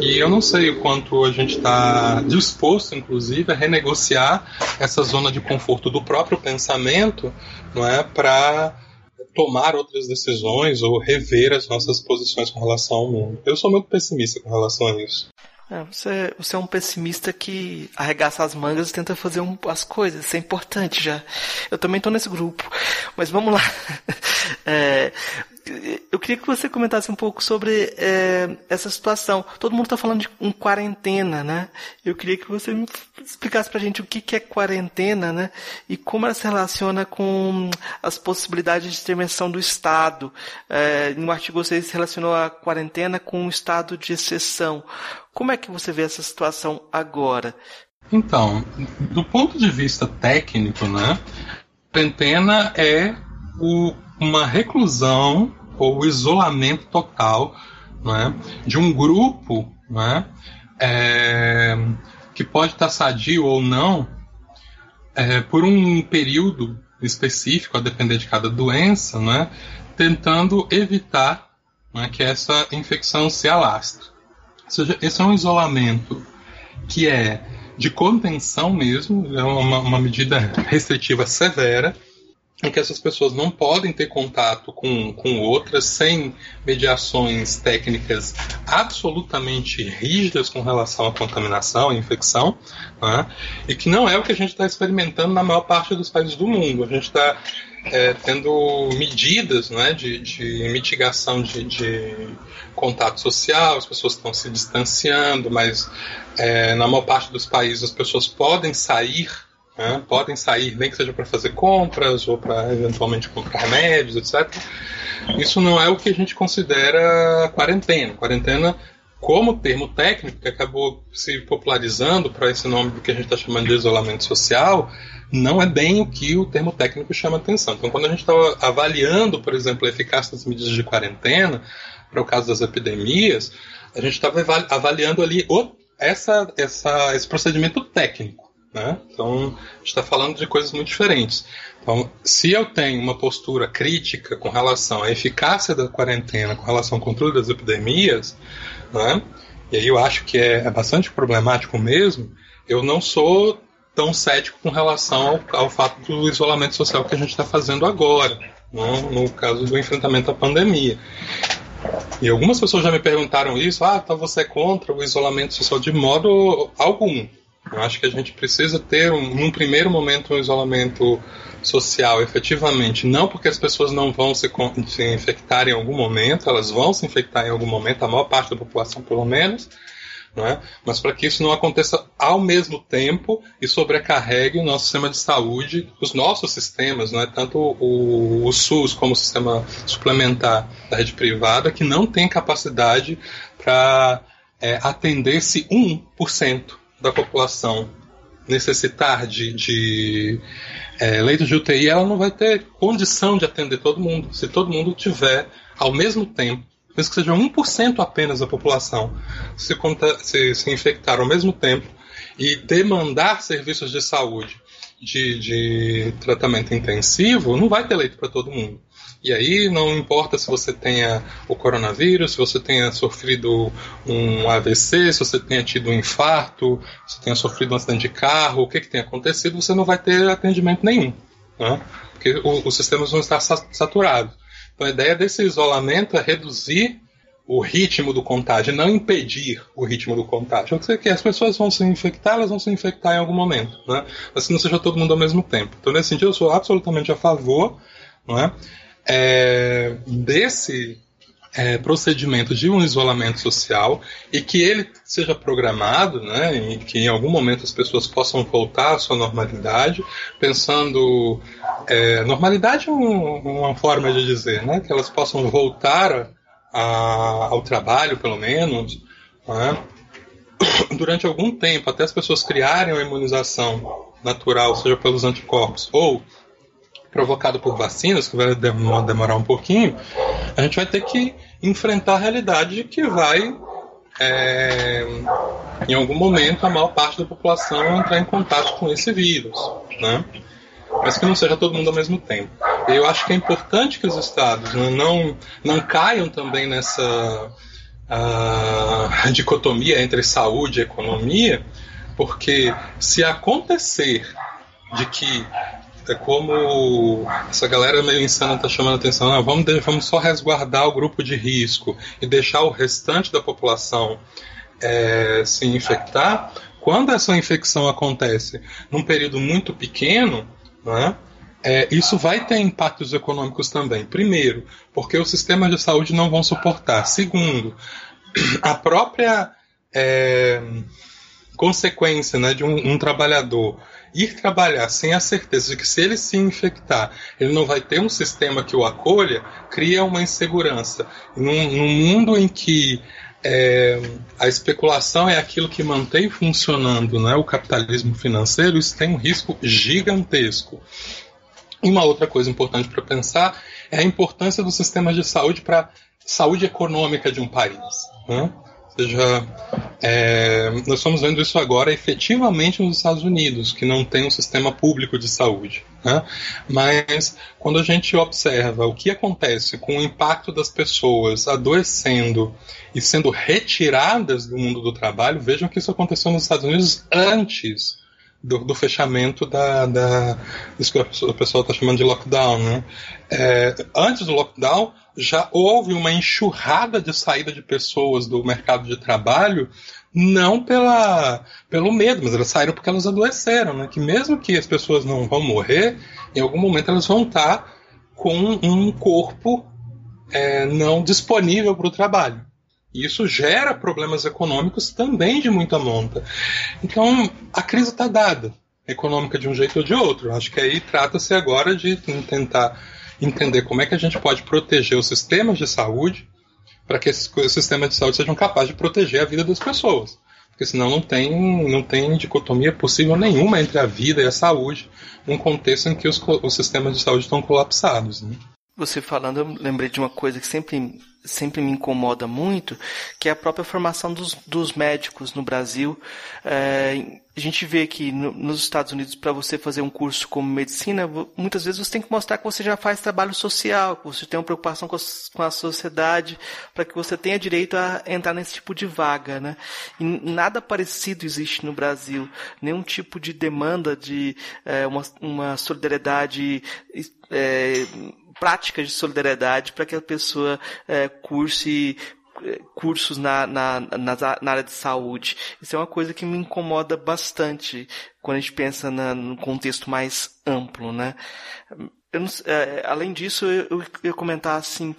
E eu não sei o quanto a gente está disposto, inclusive, a renegociar essa zona de conforto do próprio pensamento, não é, para tomar outras decisões ou rever as nossas posições com relação ao mundo. Eu sou muito pessimista com relação a isso. É, você, você é um pessimista que arregaça as mangas e tenta fazer um, as coisas. Isso é importante já. Eu também estou nesse grupo. Mas vamos lá. É, eu queria que você comentasse um pouco sobre é, essa situação. Todo mundo está falando de um quarentena, né? Eu queria que você explicasse para a gente o que, que é quarentena, né? E como ela se relaciona com as possibilidades de intervenção do Estado. É, no artigo você se relacionou a quarentena com um estado de exceção. Como é que você vê essa situação agora? Então, do ponto de vista técnico, né? Quarentena é o, uma reclusão ou isolamento total não é, de um grupo não é, é, que pode estar sadio ou não é, por um período específico, a depender de cada doença, né, tentando evitar né, que essa infecção se alastre. Ou seja, esse é um isolamento que é de contenção mesmo, é uma, uma medida restritiva severa, em que essas pessoas não podem ter contato com, com outras sem mediações técnicas absolutamente rígidas com relação à contaminação e infecção, né? e que não é o que a gente está experimentando na maior parte dos países do mundo. A gente está é, tendo medidas né, de, de mitigação de, de, contato social, as pessoas estão se distanciando, mas é, na maior parte dos países as pessoas podem sair né? Podem sair, nem que seja para fazer compras ou para eventualmente comprar remédios, etc. Isso não é o que a gente considera quarentena. Quarentena, como termo técnico, que acabou se popularizando para esse nome do que a gente está chamando de isolamento social, não é bem o que o termo técnico chama atenção. Então, quando a gente está avaliando, por exemplo, a eficácia das medidas de quarentena, para o caso das epidemias, a gente estava avaliando ali o, essa, essa, esse procedimento técnico. Né? Então, a gente está falando de coisas muito diferentes. Então, se eu tenho uma postura crítica com relação à eficácia da quarentena, com relação ao controle das epidemias, né? e aí eu acho que é, é bastante problemático mesmo, eu não sou tão cético com relação ao, ao fato do isolamento social que a gente está fazendo agora, no, no caso do enfrentamento à pandemia. E algumas pessoas já me perguntaram isso, ah, então você é contra o isolamento social de modo algum. Eu acho que a gente precisa ter, um, num primeiro momento, um isolamento social, efetivamente. Não porque as pessoas não vão se, se infectar em algum momento, elas vão se infectar em algum momento, a maior parte da população, pelo menos. É? Mas para que isso não aconteça ao mesmo tempo e sobrecarregue o nosso sistema de saúde, os nossos sistemas, não é? tanto o, o, SUS como o sistema suplementar da rede privada, que não tem capacidade para é, atender esse 1% da população necessitar de, de é, leitos de UTI, ela não vai ter condição de atender todo mundo. Se todo mundo tiver, ao mesmo tempo, mesmo que seja 1% apenas da população, se, se, se infectar ao mesmo tempo e demandar serviços de saúde de, de tratamento intensivo, não vai ter leito para todo mundo. E aí não importa se você tenha o coronavírus, se você tenha sofrido um AVC, se você tenha tido um infarto, se tenha sofrido um acidente de carro, o que, que tenha acontecido, você não vai ter atendimento nenhum. Né? Porque os sistemas vão estar saturados. Então a ideia desse isolamento é reduzir o ritmo do contágio, não impedir o ritmo do contágio. O que você quer? As pessoas vão se infectar, elas vão se infectar em algum momento, né? mas que não seja todo mundo ao mesmo tempo. Então, nesse sentido, eu sou absolutamente a favor não é? É, desse é, procedimento de um isolamento social e que ele seja programado, né, e que em algum momento as pessoas possam voltar à sua normalidade, pensando é, normalidade é um, uma forma de dizer, né, que elas possam voltar a, ao trabalho, pelo menos, né, durante algum tempo, até as pessoas criarem uma imunização natural, seja pelos anticorpos ou provocado por vacinas, que vai demorar um pouquinho, a gente vai ter que enfrentar a realidade de que vai, é, em algum momento, a maior parte da população entrar em contato com esse vírus, né? mas que não seja todo mundo ao mesmo tempo. Eu acho que é importante que os estados né, não, não caiam também nessa uh, dicotomia entre saúde e economia, porque se acontecer de que é como essa galera meio insana está chamando atenção. Não, vamos, vamos só resguardar o grupo de risco e deixar o restante da população é, se infectar. Quando essa infecção acontece num período muito pequeno, né, é, isso vai ter impactos econômicos também. Primeiro, porque os sistemas de saúde não vão suportar. Segundo, a própria é, consequência né, de um, um trabalhador ir trabalhar sem a certeza de que se ele se infectar, ele não vai ter um sistema que o acolha, cria uma insegurança. Num, num mundo em que é, a especulação é aquilo que mantém funcionando né, o capitalismo financeiro, isso tem um risco gigantesco. E uma outra coisa importante para pensar é a importância dos sistemas de saúde para a saúde econômica de um país. Né? Seja, é, nós estamos vendo isso agora efetivamente nos Estados Unidos, que não tem um sistema público de saúde. Né? Mas quando a gente observa o que acontece com o impacto das pessoas adoecendo e sendo retiradas do mundo do trabalho, vejam que isso aconteceu nos Estados Unidos antes do, do, fechamento da, da. Isso que o pessoal está chamando de lockdown. Né? É, antes do lockdown, já houve uma enxurrada de saída de pessoas do mercado de trabalho, não pela, pelo medo, mas elas saíram porque elas adoeceram. Né? Que mesmo que as pessoas não vão morrer, em algum momento elas vão estar com um corpo é, não disponível para o trabalho. E isso gera problemas econômicos também de muita monta. Então, a crise está dada, econômica de um jeito ou de outro. Acho que aí trata-se agora de tentar entender como é que a gente pode proteger os sistemas de saúde para que esses sistemas de saúde sejam capazes de proteger a vida das pessoas. Porque senão não tem, não tem dicotomia possível nenhuma entre a vida e a saúde num contexto em que os, os sistemas de saúde estão colapsados. Né? Você falando, eu lembrei de uma coisa que sempre sempre me incomoda muito, que é a própria formação dos, dos médicos no Brasil. É, a gente vê que no, nos Estados Unidos, para você fazer um curso como medicina, muitas vezes você tem que mostrar que você já faz trabalho social, que você tem uma preocupação com a, com a sociedade, para que você tenha direito a entrar nesse tipo de vaga. Né? E nada parecido existe no Brasil. Nenhum tipo de demanda de é, uma, uma solidariedade. É, práticas de solidariedade para que a pessoa é, curse é, cursos na, na, na, na, área de saúde. Isso é uma coisa que me incomoda bastante quando a gente pensa na, no contexto mais amplo, né? Não, é, além disso, eu, ia comentar assim,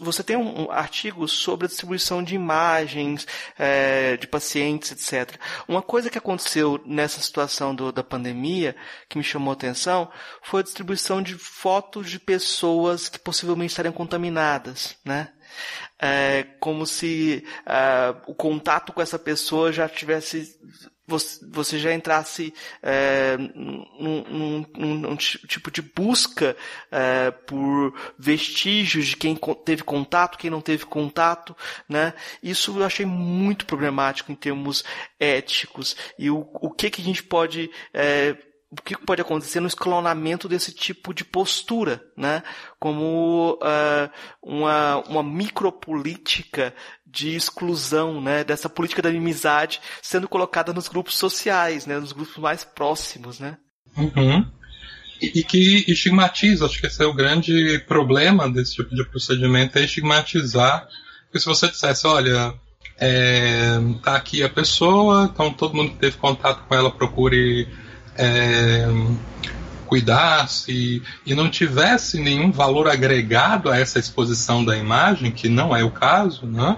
você tem um, um artigo sobre a distribuição de imagens é, de pacientes, etc. Uma coisa que aconteceu nessa situação do, da pandemia, que me chamou a atenção, foi a distribuição de fotos de pessoas que possivelmente estariam contaminadas, né? É, como se é, o contato com essa pessoa já tivesse você já entrasse é, num, num, num, tipo de busca é, por vestígios de quem teve contato, quem não teve contato, né? Isso eu achei muito problemático em termos éticos. E o, o que que a gente pode é, o que pode acontecer no escalonamento desse tipo de postura, né? Como uh, uma, uma micropolítica de exclusão, né? Dessa política da amizade sendo colocada nos grupos sociais, né? Nos grupos mais próximos, né? Uhum. E, e que estigmatiza, acho que esse é o grande problema desse tipo de procedimento, é estigmatizar. Porque se você dissesse, olha, é, tá aqui a pessoa, então todo mundo que teve contato com ela procure é, cuidasse e não tivesse nenhum valor agregado a essa exposição da imagem, que não é o caso, né?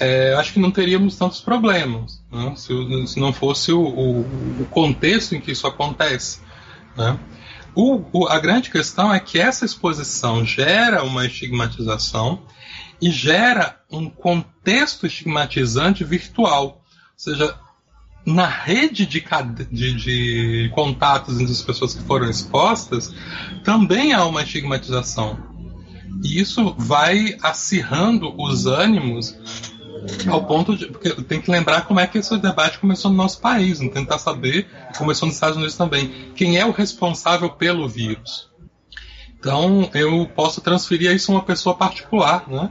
É, acho que não teríamos tantos problemas né? se, se, não fosse o, o, o, contexto em que isso acontece. Né? O, a grande questão é que essa exposição gera uma estigmatização e gera um contexto estigmatizante virtual. Ou seja, na rede de, de, de, contatos entre as pessoas que foram expostas, também há uma estigmatização. E isso vai acirrando os ânimos ao ponto de. Porque tem que lembrar como é que esse debate começou no nosso país, não tentar saber, começou nos Estados Unidos também. Quem é o responsável pelo vírus? Então, eu posso transferir isso a uma pessoa particular, né?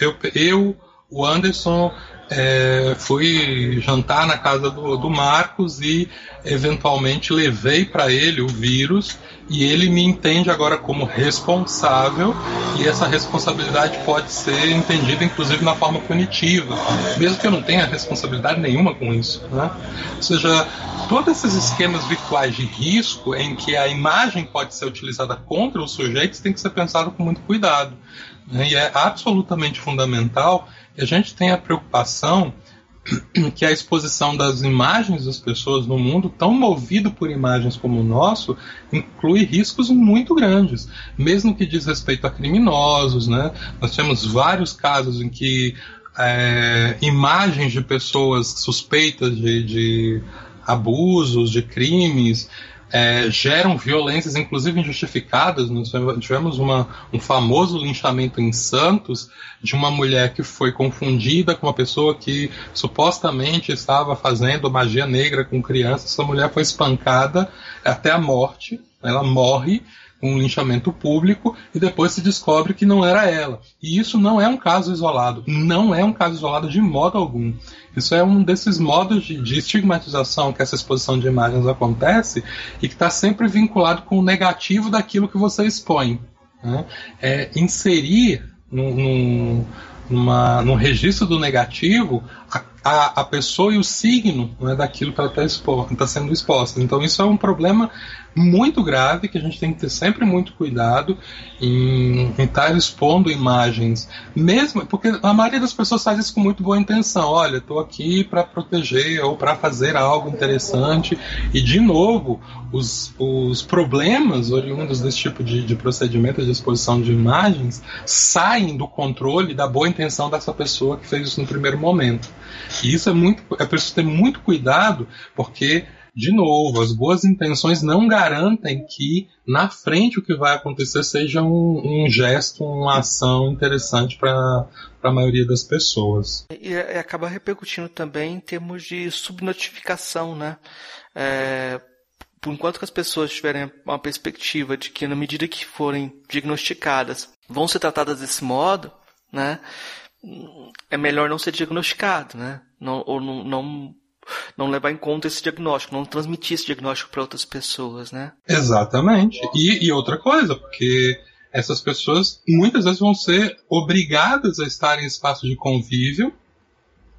Eu, eu o Anderson é, fui jantar na casa do, do Marcos e eventualmente levei para ele o vírus e ele me entende agora como responsável e essa responsabilidade pode ser entendida inclusive na forma punitiva, mesmo que eu não tenha responsabilidade nenhuma com isso. Né? Ou seja, todos esses esquemas virtuais de risco em que a imagem pode ser utilizada contra os sujeitos tem que ser pensado com muito cuidado. Né? E é absolutamente fundamental a gente tem a preocupação que a exposição das imagens das pessoas no mundo, tão movido por imagens como o nosso, inclui riscos muito grandes, mesmo que diz respeito a criminosos. Né? Nós temos vários casos em que é, imagens de pessoas suspeitas de, de abusos, de crimes, é, geram violências, inclusive injustificadas. Nós tivemos uma, um famoso linchamento em Santos de uma mulher que foi confundida com uma pessoa que supostamente estava fazendo magia negra com crianças. Essa mulher foi espancada até a morte. Ela morre um linchamento público e depois se descobre que não era ela. E isso não é um caso isolado. Não é um caso isolado de modo algum. Isso é um desses modos de, de estigmatização que essa exposição de imagens acontece e que está sempre vinculado com o negativo daquilo que você expõe. Né? É inserir num, num, numa, num registro do negativo a a, pessoa e o signo né, daquilo que ela está tá sendo exposta. Então, isso é um problema muito grave que a gente tem que ter sempre muito cuidado em estar expondo imagens, mesmo porque a maioria das pessoas faz isso com muito boa intenção. Olha, estou aqui para proteger ou para fazer algo interessante. E de novo, os, os problemas oriundos desse tipo de, de procedimento de exposição de imagens saem do controle da boa intenção dessa pessoa que fez isso no primeiro momento. E isso é muito, é preciso ter muito cuidado, porque de novo, as boas intenções não garantem que na frente o que vai acontecer seja um, um gesto, uma ação interessante para a maioria das pessoas. E, e, acaba repercutindo também em termos de subnotificação, né? É, por enquanto que as pessoas tiverem uma perspectiva de que na medida que forem diagnosticadas vão ser tratadas desse modo, né? É melhor não ser diagnosticado, né? Não, ou não, não não levar em conta esse diagnóstico, não transmitir esse diagnóstico para outras pessoas, né? Exatamente. E, e outra coisa, porque essas pessoas muitas vezes vão ser obrigadas a estar em espaço de convívio,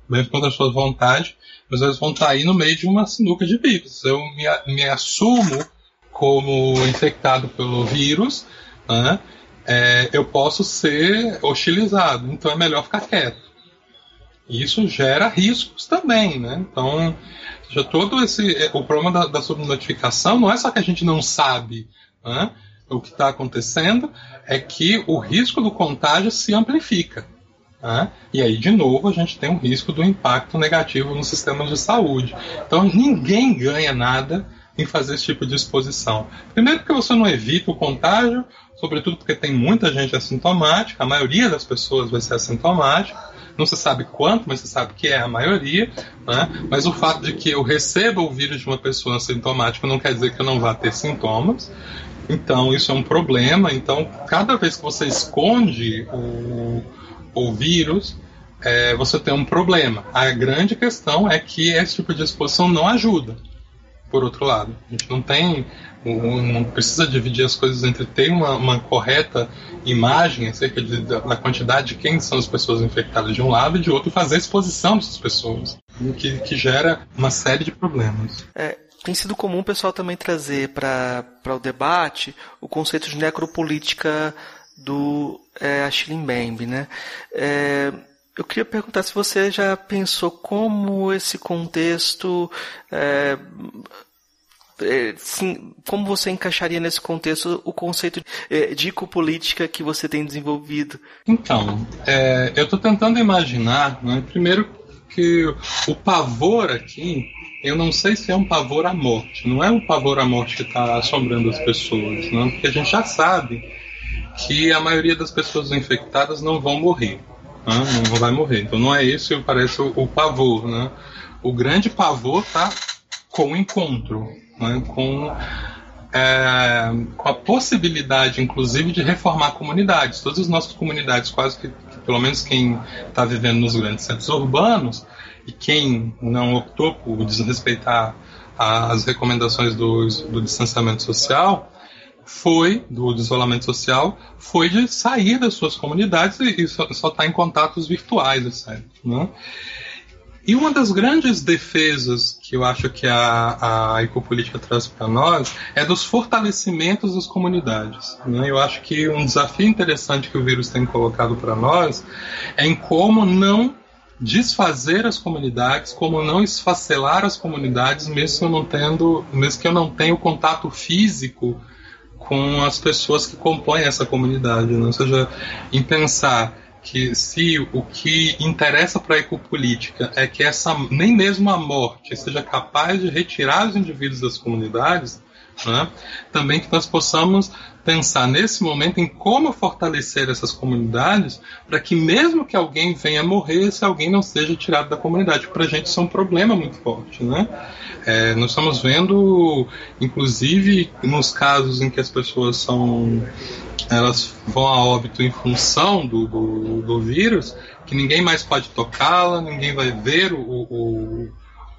mesmo contra a sua vontade, mas elas vão estar aí no meio de uma sinuca de bicos. Eu me, me assumo como infectado pelo vírus, né? É, eu posso ser hostilizado, então é melhor ficar quieto. Isso gera riscos também, né? Então, já todo esse é, o problema da, da subnotificação não é só que a gente não sabe né, o que está acontecendo, é que o risco do contágio se amplifica. Né? E aí, de novo, a gente tem um risco do impacto negativo no sistema de saúde. Então, ninguém ganha nada em fazer esse tipo de exposição. Primeiro, porque você não evita o contágio, sobretudo porque tem muita gente assintomática, a maioria das pessoas vai ser assintomática. Não se sabe quanto, mas se sabe que é a maioria. Né? Mas o fato de que eu receba o vírus de uma pessoa sintomática não quer dizer que eu não vá ter sintomas. Então, isso é um problema. Então, cada vez que você esconde o, o vírus, é, você tem um problema. A grande questão é que esse tipo de exposição não ajuda. Por outro lado, a gente não tem não precisa dividir as coisas entre ter uma, uma correta imagem acerca de, da, da, quantidade de quem são as pessoas infectadas de um lado e de outro fazer a exposição dessas pessoas, que, que gera uma série de problemas. É, tem sido comum o pessoal também trazer para o debate o conceito de necropolítica do é, Achille Mbembe, né? É, eu queria perguntar se você já pensou como esse contexto é, é, sim, como você encaixaria nesse contexto o conceito é, de ecopolítica que você tem desenvolvido? Então, é, eu estou tentando imaginar, né, primeiro que o pavor aqui, eu não sei se é um pavor à morte, não é um pavor à morte que está assombrando as pessoas, não, porque a gente já sabe que a maioria das pessoas infectadas não vão morrer, né, não vai morrer, então não é esse parece o, o pavor, né? O grande pavor está com o encontro, né, com, é, com a possibilidade, inclusive, de reformar comunidades. Todas as nossas comunidades, quase que, pelo menos quem está vivendo nos grandes centros urbanos, e quem não optou por desrespeitar as recomendações do, do distanciamento social, foi, do isolamento social, foi de sair das suas comunidades e, e só estar tá em contatos virtuais, etc. Né? E uma das grandes defesas que eu acho que a, a ecopolítica traz para nós é dos fortalecimentos das comunidades. Né? Eu acho que um desafio interessante que o vírus tem colocado para nós é em como não desfazer as comunidades, como não esfacelar as comunidades, mesmo não tendo, mesmo que eu não tenha o contato físico com as pessoas que compõem essa comunidade, né? ou seja, em pensar que se o que interessa para a ecopolítica é que essa nem mesmo a morte seja capaz de retirar os indivíduos das comunidades, né? também que nós possamos pensar nesse momento em como fortalecer essas comunidades para que mesmo que alguém venha morrer, esse alguém não seja tirado da comunidade. Para a gente isso é um problema muito forte, né? É, nós estamos vendo, inclusive, nos casos em que as pessoas são elas vão a óbito em função do, do, do vírus, que ninguém mais pode tocá-la, ninguém vai ver o, o,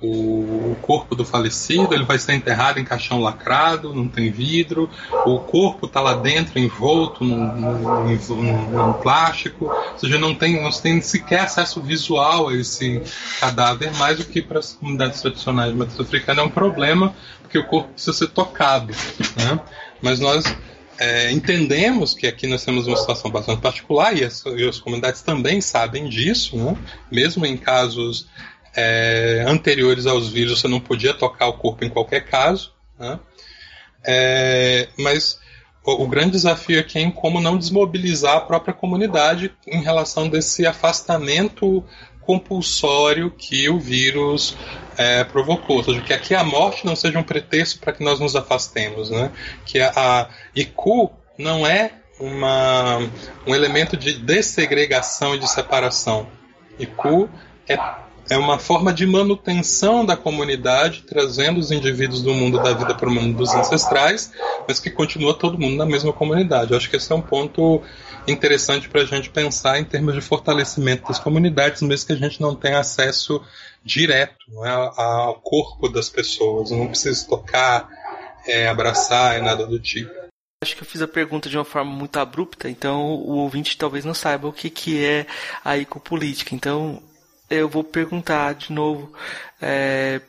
o corpo do falecido, ele vai ser enterrado em caixão lacrado, não tem vidro, o corpo está lá dentro envolto num, num, num, num, plástico, ou seja, não tem, não tem sequer acesso visual a esse cadáver, mais do que para as comunidades tradicionais de matriz africana é um problema, porque o corpo precisa ser tocado. Né? Mas nós é, entendemos que aqui nós temos uma situação bastante particular e as, e as comunidades também sabem disso, né? mesmo em casos é, anteriores aos vírus, você não podia tocar o corpo em qualquer caso. Né? É, mas o, o, grande desafio aqui é em como não desmobilizar a própria comunidade em relação desse afastamento compulsório que o vírus é, provocou, ou seja, que aqui a morte não seja um pretexto para que nós nos afastemos, né? Que a, a IQ não é uma, um elemento de dessegregação e de separação. IQ é é uma forma de manutenção da comunidade, trazendo os indivíduos do mundo da vida para o mundo dos ancestrais, mas que continua todo mundo na mesma comunidade. Eu acho que esse é um ponto interessante para a gente pensar em termos de fortalecimento das comunidades, mesmo que a gente não tenha acesso direto é, ao corpo das pessoas, não precisa tocar, é, abraçar e nada do tipo. Acho que eu fiz a pergunta de uma forma muito abrupta, então o ouvinte talvez não saiba o que, que é a ecopolítica. Então, eu vou perguntar de novo é,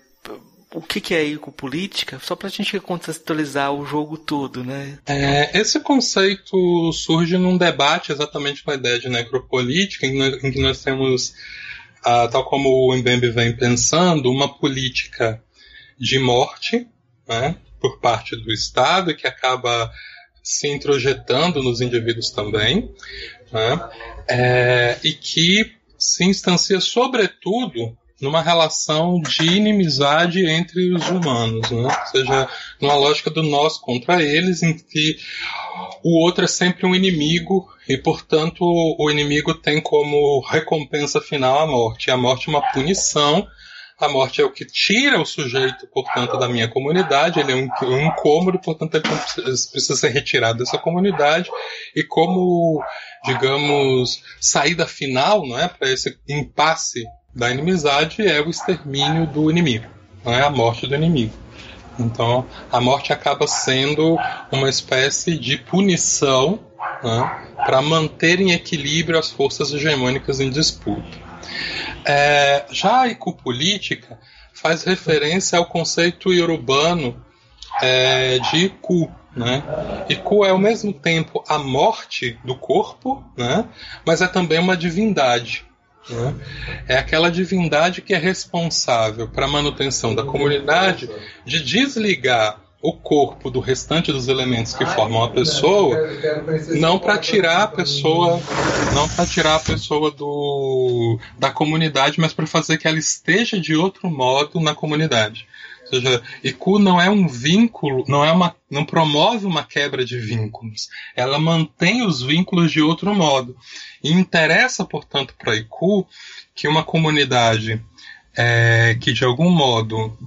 o que, que é ecopolítica, só para a gente contextualizar o jogo todo, né? É, esse conceito surge num debate exatamente com a ideia de necropolítica, em, em que nós temos, ah, tal como o Mbembe vem pensando, uma política de morte, né, por parte do Estado, que acaba se introjetando nos indivíduos também, né, é, e que se instancia sobretudo numa relação de inimizade entre os humanos, né? ou seja, numa lógica do nós contra eles, em que o outro é sempre um inimigo e, portanto, o inimigo tem como recompensa final a morte. A morte é uma punição. A morte é o que tira o sujeito, portanto, da minha comunidade. Ele é um, um incômodo, portanto, ele precisa ser retirado dessa comunidade. E como digamos, saída final, não é, para esse impasse da inimizade é o extermínio do inimigo, não é a morte do inimigo. Então, a morte acaba sendo uma espécie de punição né, para manter em equilíbrio as forças hegemônicas em disputa. É, já a ecopolítica faz referência ao conceito urbano é, de Iku, né? E Ku é ao mesmo tempo a morte do corpo, né? mas é também uma divindade. Né? É aquela divindade que é responsável para a manutenção da comunidade de desligar o corpo do restante dos elementos que formam a pessoa, não para tirar a pessoa, não para tirar a pessoa do, da comunidade, mas para fazer que ela esteja de outro modo na comunidade seja, IQ não é um vínculo, não é uma, não promove uma quebra de vínculos. Ela mantém os vínculos de outro modo. E interessa, portanto, para IQ que uma comunidade é, que de algum modo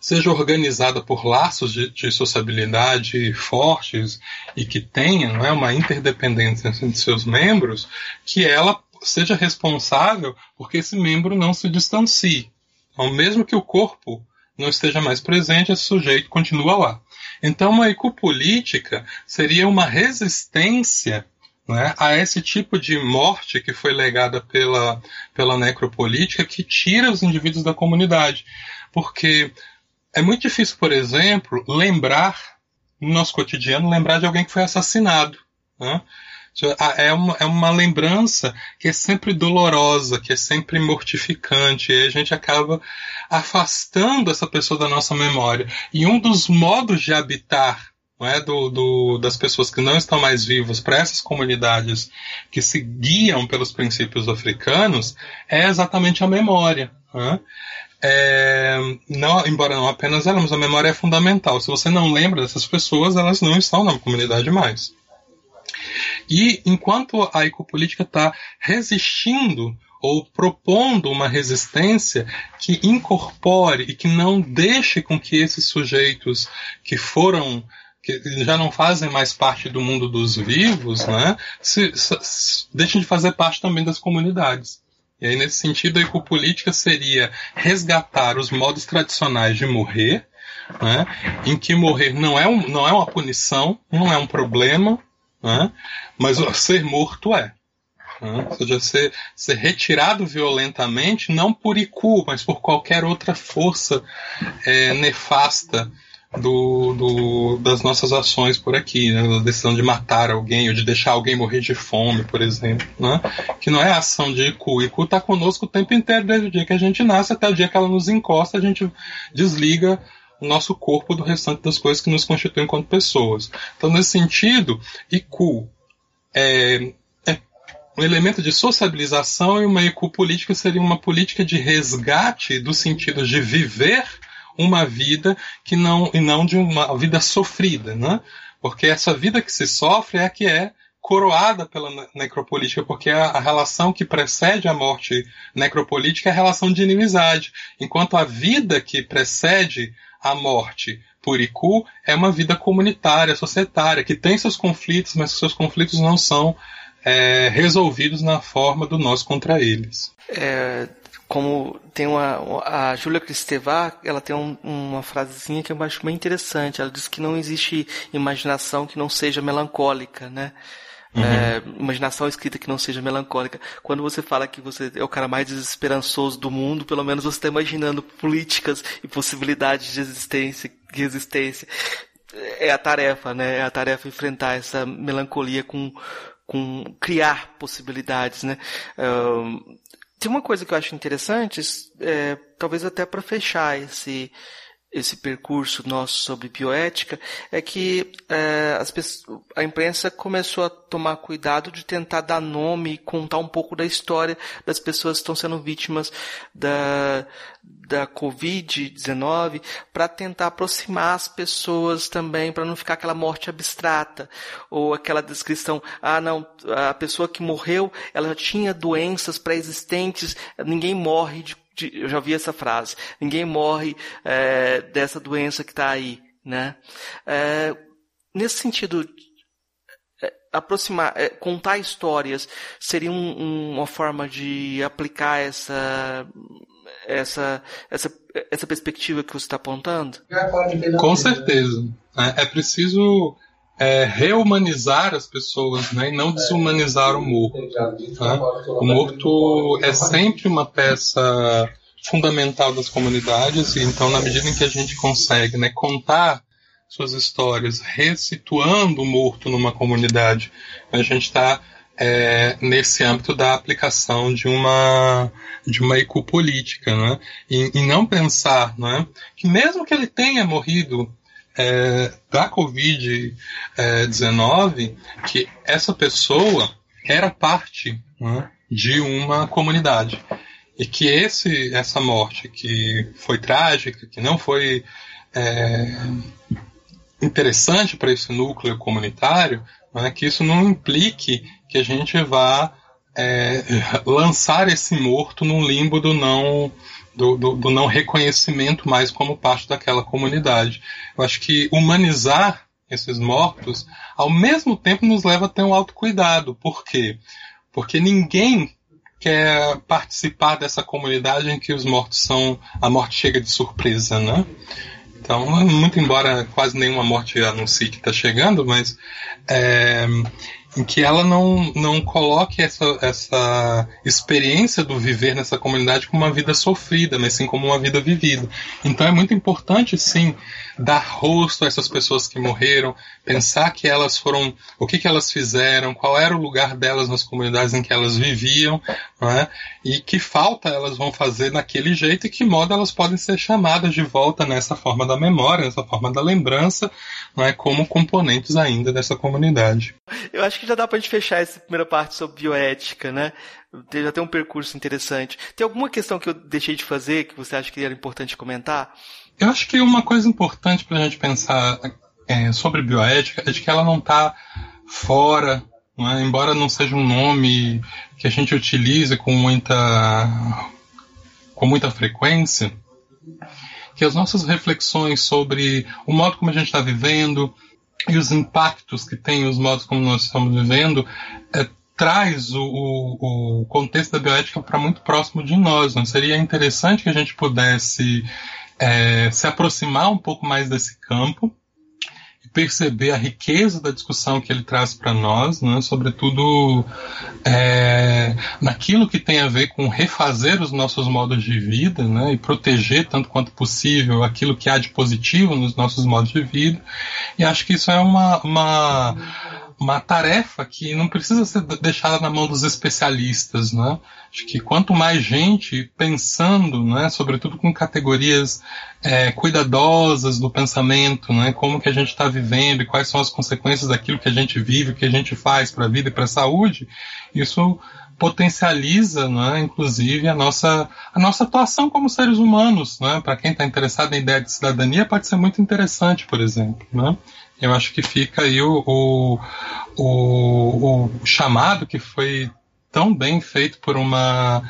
seja organizada por laços de, de, sociabilidade fortes e que tenha não é, uma interdependência entre seus membros, que ela seja responsável porque esse membro não se distancie. Ao mesmo que o corpo não esteja mais presente, esse sujeito continua lá. Então, uma ecopolítica seria uma resistência né, a esse tipo de morte que foi legada pela, pela necropolítica que tira os indivíduos da comunidade. Porque é muito difícil, por exemplo, lembrar, no nosso cotidiano, lembrar de alguém que foi assassinado. Né? É uma, é uma lembrança que é sempre dolorosa, que é sempre mortificante, e a gente acaba afastando essa pessoa da nossa memória. E um dos modos de habitar é, do, do, das pessoas que não estão mais vivas para essas comunidades que se guiam pelos princípios africanos é exatamente a memória. Né? É, não, embora não apenas ela, mas a memória é fundamental. Se você não lembra dessas pessoas, elas não estão na comunidade mais. E enquanto a ecopolítica está resistindo ou propondo uma resistência que incorpore e que não deixe com que esses sujeitos que foram que já não fazem mais parte do mundo dos vivos, né, se, se, deixem de fazer parte também das comunidades. E aí, nesse sentido, a ecopolítica seria resgatar os modos tradicionais de morrer, né, em que morrer não é, um, não é uma punição, não é um problema, né, mas ser morto é. Né? Ou seja, ser, ser retirado violentamente, não por IQ, mas por qualquer outra força é, nefasta do, do, das nossas ações por aqui, né? decisão de matar alguém ou de deixar alguém morrer de fome, por exemplo, né? que não é a ação de IQ. IQ está conosco o tempo inteiro, desde o dia que a gente nasce até o dia que ela nos encosta, a gente desliga o nosso corpo do restante das coisas que nos constituem enquanto pessoas. Então, nesse sentido, IQ é, é um elemento de sociabilização e uma IQ política seria uma política de resgate do sentido de viver uma vida que não e não de uma vida sofrida, né? Porque essa vida que se sofre é a que é coroada pela necropolítica, porque a, a, relação que precede a morte necropolítica é a relação de inimizade, enquanto a vida que precede a morte por Iku é uma vida comunitária, societária, que tem seus conflitos, mas seus conflitos não são é, resolvidos na forma do nós contra eles. É, como tem uma a Júlia Kristeva, ela tem um, uma frasezinha que eu acho bem interessante. Ela diz que não existe imaginação que não seja melancólica, né? Uhum. É, imaginação escrita que não seja melancólica. Quando você fala que você é o cara mais desesperançoso do mundo, pelo menos você está imaginando políticas e possibilidades de existência, de resistência. É a tarefa, né? É a tarefa enfrentar essa melancolia com, com criar possibilidades, né? Um, tem uma coisa que eu acho interessante, é, talvez até para fechar esse, esse percurso nosso sobre bioética, é que é, as pessoas, a imprensa começou a tomar cuidado de tentar dar nome e contar um pouco da história das pessoas que estão sendo vítimas da, da Covid-19 para tentar aproximar as pessoas também, para não ficar aquela morte abstrata ou aquela descrição, ah não, a pessoa que morreu, ela tinha doenças pré-existentes, ninguém morre de, de, eu já vi essa frase, ninguém morre é, dessa doença que está aí, né? É, nesse sentido, é, aproximar, é, contar histórias seria um, um, uma forma de aplicar essa essa, essa, essa perspectiva que você está apontando? Com certeza. É, é preciso é, reumanizar as pessoas né, e não desumanizar o morto. Tá? O morto é sempre uma peça fundamental das comunidades e então na medida em que a gente consegue né, contar suas histórias, resituando o morto numa comunidade, a gente está é, nesse âmbito da aplicação de uma de uma ecopolítica, né? E, e não pensar, né, que mesmo que ele tenha morrido é, da Covid-19, que essa pessoa era parte né, de uma comunidade. E que esse essa morte que foi trágica, que não foi é, interessante para esse núcleo comunitário, né, que isso não implique que a gente vá é, lançar esse morto num limbo do não do, do, do, não reconhecimento mais como parte daquela comunidade. Eu acho que humanizar esses mortos, ao mesmo tempo, nos leva a ter um autocuidado. Por quê? Porque ninguém quer participar dessa comunidade em que os mortos são. a morte chega de surpresa, né? Então, muito embora quase nenhuma morte anuncie que está chegando, mas é, em que ela não, não coloque essa, essa experiência do viver nessa comunidade como uma vida sofrida, mas sim como uma vida vivida. Então é muito importante, sim, dar rosto a essas pessoas que morreram, pensar que elas foram, o que, que elas fizeram, qual era o lugar delas nas comunidades em que elas viviam, é? e que falta elas vão fazer naquele jeito e que modo elas podem ser chamadas de volta nessa forma da memória, nessa forma da lembrança, não é, como componentes ainda dessa comunidade. Eu acho que já dá para a gente fechar essa primeira parte sobre bioética, né? Já tem um percurso interessante. Tem alguma questão que eu deixei de fazer que você acha que era importante comentar? Eu acho que uma coisa importante para a gente pensar é, sobre bioética é de que ela não está fora, não é? embora não seja um nome que a gente utilize com muita, com muita frequência, que as nossas reflexões sobre o modo como a gente está vivendo e os impactos que tem os modos como nós estamos vivendo é, traz o, o, o, contexto da bioética para muito próximo de nós. Não seria interessante que a gente pudesse é, se aproximar um pouco mais desse campo perceber a riqueza da discussão que ele traz para nós, né, sobretudo é, naquilo que tem a ver com refazer os nossos modos de vida né, e proteger tanto quanto possível aquilo que há de positivo nos nossos modos de vida. E acho que isso é uma, uma uma tarefa que não precisa ser deixada na mão dos especialistas, né? Acho que quanto mais gente pensando, né, sobretudo com categorias é, cuidadosas do pensamento, né, como que a gente está vivendo e quais são as consequências daquilo que a gente vive, o que a gente faz para a vida e para a saúde, isso potencializa, né, inclusive, a nossa, a nossa atuação como seres humanos. Né? Para quem está interessado em ideia de cidadania, pode ser muito interessante, por exemplo. Né? Eu acho que fica aí o, o, o, o chamado que foi tão bem feito por uma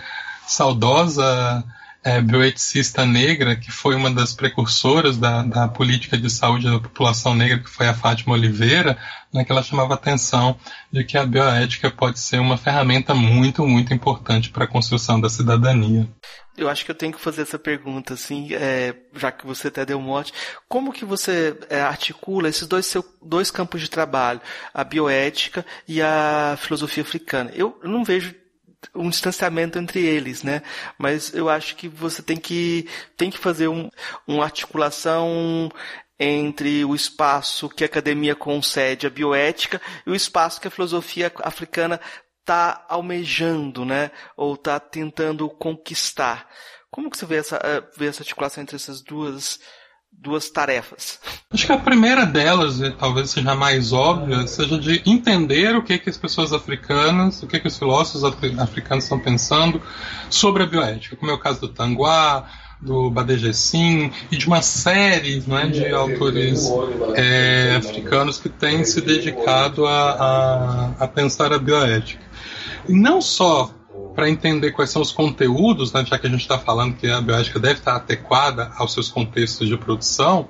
saudosa é, bioeticista negra, que foi uma das precursoras da, da política de saúde da população negra, que foi a Fátima Oliveira, né, que ela chamava atenção de que a bioética pode ser uma ferramenta muito, muito importante para a construção da cidadania. Eu acho que eu tenho que fazer essa pergunta, assim, é, já que você até deu mote. Como que você é, articula esses dois, seu, dois campos de trabalho, a bioética e a filosofia africana? Eu não vejo um distanciamento entre eles, né? Mas eu acho que você tem que, tem que fazer um, uma articulação entre o espaço que a academia concede à bioética e o espaço que a filosofia africana está almejando, né? Ou está tentando conquistar. Como que você vê essa, eh, vê essa articulação entre essas duas duas tarefas? Acho que a primeira delas, talvez seja a mais óbvia, seja de entender o que, que as pessoas africanas, o que, que os filósofos africanos estão pensando sobre a bioética, como é o caso do Tanguá, do Badegessin e de uma série né, de autores é, africanos que têm se dedicado a, a, a pensar a bioética. E não só para entender quais são os conteúdos, né, já que a gente está falando que a bioética deve estar adequada aos seus contextos de produção,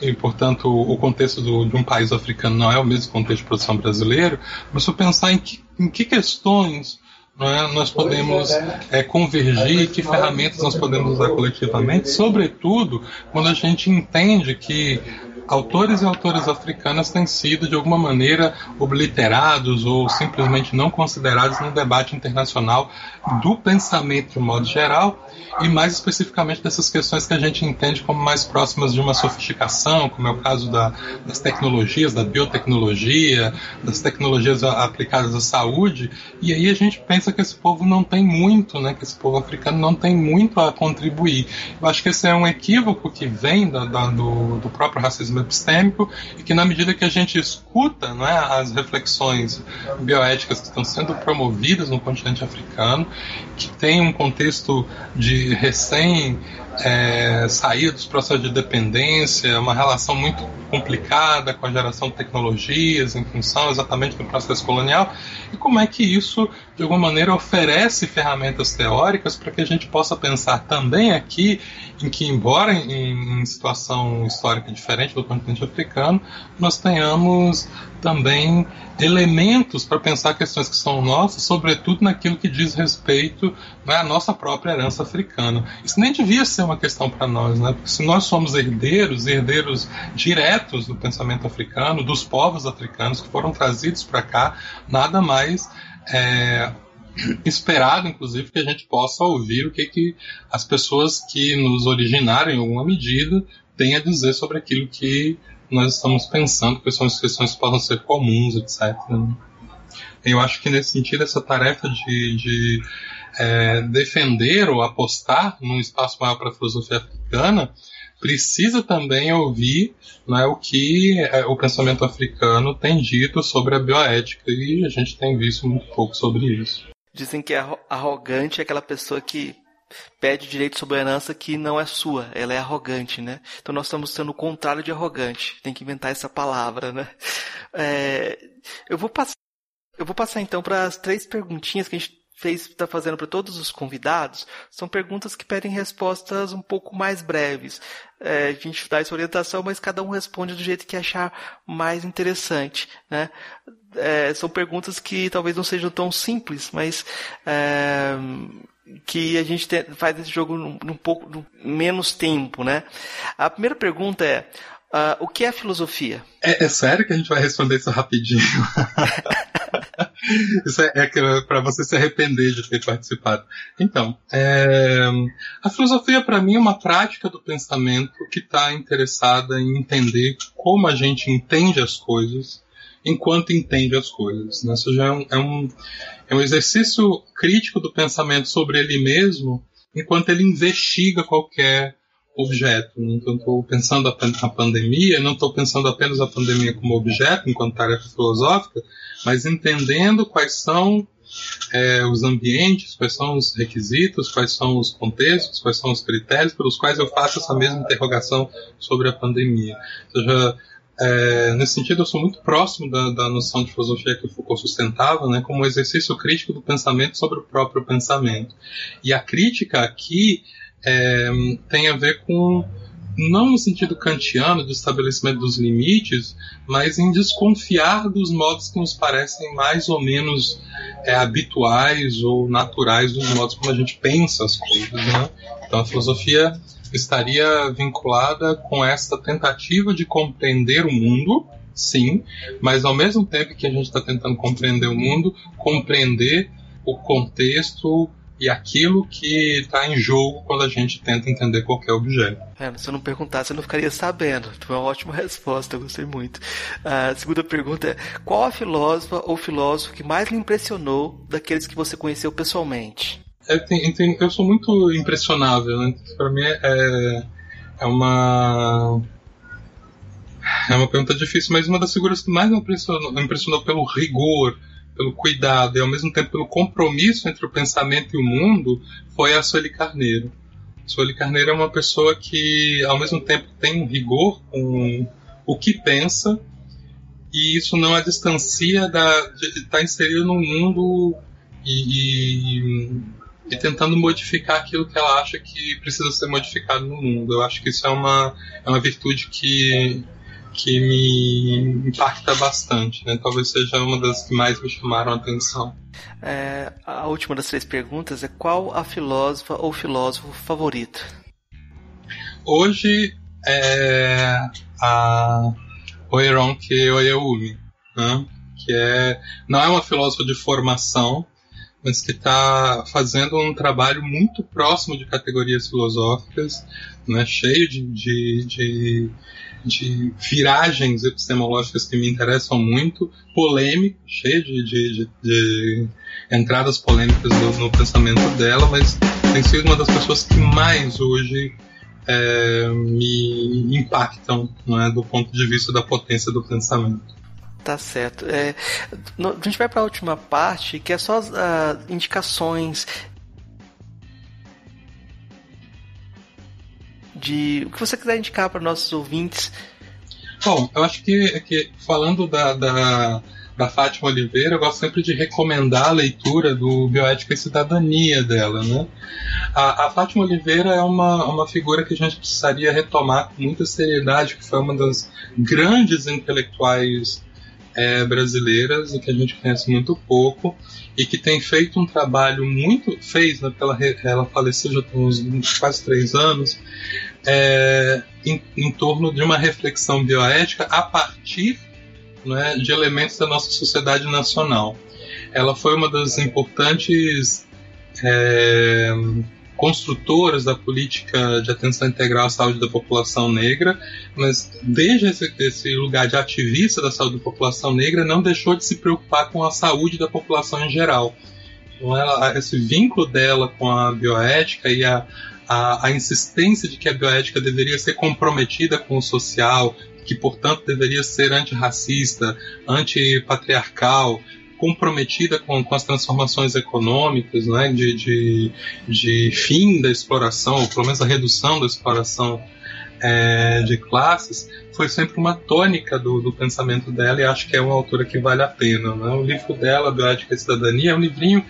e, portanto, o contexto do, de um país africano não é o mesmo contexto de produção brasileiro, mas se pensar em que, em que questões é, nós podemos é, convergir, que ferramentas nós podemos usar coletivamente, sobretudo quando a gente entende que autores e autoras africanas têm sido, de alguma maneira, obliterados ou simplesmente não considerados no debate internacional do pensamento de modo geral e mais especificamente dessas questões que a gente entende como mais próximas de uma sofisticação, como é o caso da, das tecnologias, da biotecnologia, das tecnologias aplicadas à saúde, e aí a gente pensa que esse povo não tem muito, né, que esse povo africano não tem muito a contribuir. Eu acho que esse é um equívoco que vem da, da, do, do próprio racismo epistêmico e que na medida que a gente escuta né, as reflexões bioéticas que estão sendo promovidas no continente africano, que tem um contexto de recém é, sair dos processos de dependência, uma relação muito complicada com a geração de tecnologias em função exatamente do processo colonial, e como é que isso, de alguma maneira, oferece ferramentas teóricas para que a gente possa pensar também aqui em que, embora em, em situação histórica diferente do continente africano, nós tenhamos também elementos para pensar questões que são nossas, sobretudo naquilo que diz respeito né, à nossa própria herança africana. Isso nem devia ser uma questão para nós, né? porque se nós somos herdeiros, herdeiros diretos do pensamento africano, dos povos africanos que foram trazidos para cá, nada mais é, esperado, inclusive, que a gente possa ouvir o que, que as pessoas que nos originaram em alguma medida têm a dizer sobre aquilo que nós estamos pensando, que são as questões que possam ser comuns, etc. Né? Eu acho que nesse sentido essa tarefa de, de é, defender ou apostar num espaço maior para a filosofia africana precisa também ouvir né, o que é, o pensamento africano tem dito sobre a bioética e a gente tem visto muito pouco sobre isso. Dizem que arrogante é aquela pessoa que pede direito sobre a herança que não é sua, ela é arrogante, né? Então nós estamos sendo o contrário de arrogante. Tem que inventar essa palavra, né? É, eu vou passar, eu vou passar então para as três perguntinhas que a gente fez está fazendo para todos os convidados são perguntas que pedem respostas um pouco mais breves. É, a gente dá essa orientação, mas cada um responde do jeito que achar mais interessante, né? É, são perguntas que talvez não sejam tão simples, mas é, que a gente tem, faz esse jogo num, num pouco num menos tempo, né? A primeira pergunta é Uh, o que é filosofia? É, é, sério que a gente vai responder isso rapidinho? isso é, é para você se arrepender de ter participado. Então, é, a filosofia para mim é uma prática do pensamento que está interessada em entender como a gente entende as coisas enquanto entende as coisas. Né? Ou seja, é um, é, um, é um exercício crítico do pensamento sobre ele mesmo enquanto ele investiga qualquer objeto. Então, estou pensando a, pandemia, não estou pensando apenas a pandemia como objeto, enquanto tarefa filosófica, mas entendendo quais são é, os ambientes, quais são os requisitos, quais são os contextos, quais são os critérios pelos quais eu faço essa mesma interrogação sobre a pandemia. Ou seja, é, nesse sentido, eu sou muito próximo da, da noção de filosofia que Foucault sustentava, né, como um exercício crítico do pensamento sobre o próprio pensamento. E a crítica aqui é, tem a ver com não no sentido kantiano de estabelecimento dos limites, mas em desconfiar dos modos que nos parecem mais ou menos é, habituais ou naturais dos modos como a gente pensa as coisas. Né? Então a filosofia estaria vinculada com essa tentativa de compreender o mundo, sim, mas ao mesmo tempo que a gente está tentando compreender o mundo, compreender o contexto e aquilo que está em jogo quando a gente tenta entender qualquer objeto. É, se eu não perguntasse, eu não ficaria sabendo. Foi uma ótima resposta, eu gostei muito. A segunda pergunta é: qual a filósofa ou filósofo que mais lhe impressionou daqueles que você conheceu pessoalmente? Eu, tenho, eu sou muito impressionável, né? Para mim é, é uma. É uma pergunta difícil, mas uma das figuras que mais me impressionou, me impressionou pelo rigor pelo cuidado e ao mesmo tempo pelo compromisso entre o pensamento e o mundo foi a Sueli Carneiro. Sueli Carneiro é uma pessoa que ao mesmo tempo tem um rigor com o que pensa e isso não a distancia da, de estar tá inserido no mundo e, e, e, tentando modificar aquilo que ela acha que precisa ser modificado no mundo. Eu acho que isso é uma, é uma virtude que que me impacta bastante, né? Talvez seja uma das que mais me chamaram a atenção. É, a última das três perguntas é qual a filósofa ou filósofo favorito? Hoje é a Oeronke Oyeyumi, né? que é não é uma filósofa de formação, mas que está fazendo um trabalho muito próximo de categorias filosóficas, né? cheio de, de, de de viragens epistemológicas que me interessam muito, polêmico, cheio de, de, de, entradas polêmicas no, no, pensamento dela, mas tem sido uma das pessoas que mais hoje é, me impactam é, do ponto de vista da potência do pensamento. Tá certo. É, a gente vai para a última parte, que é só as uh, indicações de o que você quiser indicar para nossos ouvintes. Bom, eu acho que, que falando da, da, da Fátima Oliveira, eu gosto sempre de recomendar a leitura do Bioética e Cidadania dela. Né? A, a Fátima Oliveira é uma, uma figura que a gente precisaria retomar com muita seriedade, que foi uma das grandes intelectuais é, brasileiras e que a gente conhece muito pouco e que tem feito um trabalho muito fez né, ela, ela faleceu já tem uns quase três anos é, em, em, torno de uma reflexão bioética a partir né, de elementos da nossa sociedade nacional. Ela foi uma das importantes é, construtoras da política de atenção integral à saúde da população negra, mas desde esse, esse, lugar de ativista da saúde da população negra não deixou de se preocupar com a saúde da população em geral. Então, ela, esse vínculo dela com a bioética e a, a, a insistência de que a bioética deveria ser comprometida com o social, que portanto deveria ser antirracista, antipatriarcal, comprometida com, com as transformações econômicas, né, de, de, de fim da exploração, ou pelo menos a redução da exploração é, de classes, foi sempre uma tônica do, do, pensamento dela e acho que é uma autora que vale a pena. Né? O livro dela, Bioética e Cidadania, é um livrinho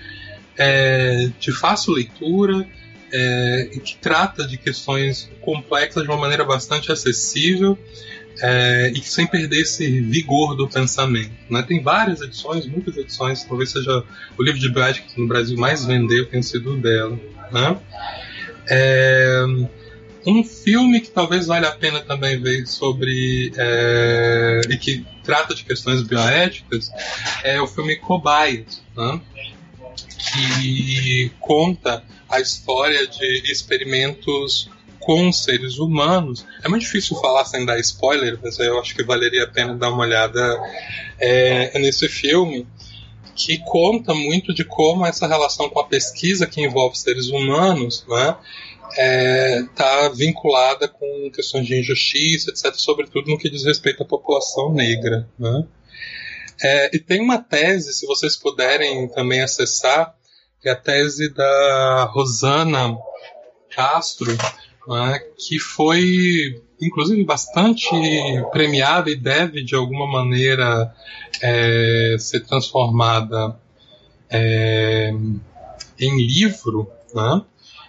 é, de fácil leitura é, que trata de questões complexas de uma maneira bastante acessível é, e sem perder esse vigor do pensamento. Né? Tem várias edições, muitas edições, talvez seja o livro de bioética que no Brasil mais vendeu, tem sido dela. Né? É, um filme que talvez valha a pena também ver sobre é, e que trata de questões bioéticas é o filme Cobaias, né? que conta a história de experimentos com seres humanos. É muito difícil falar sem dar spoiler, mas eu acho que valeria a pena dar uma olhada é, nesse filme, que conta muito de como essa relação com a pesquisa que envolve seres humanos está né, é, vinculada com questões de injustiça, etc., sobretudo no que diz respeito à população negra. Né? É, e tem uma tese, se vocês puderem também acessar, que é a tese da Rosana Castro, né, que foi inclusive bastante premiada e deve de alguma maneira é, ser transformada é, em livro, né?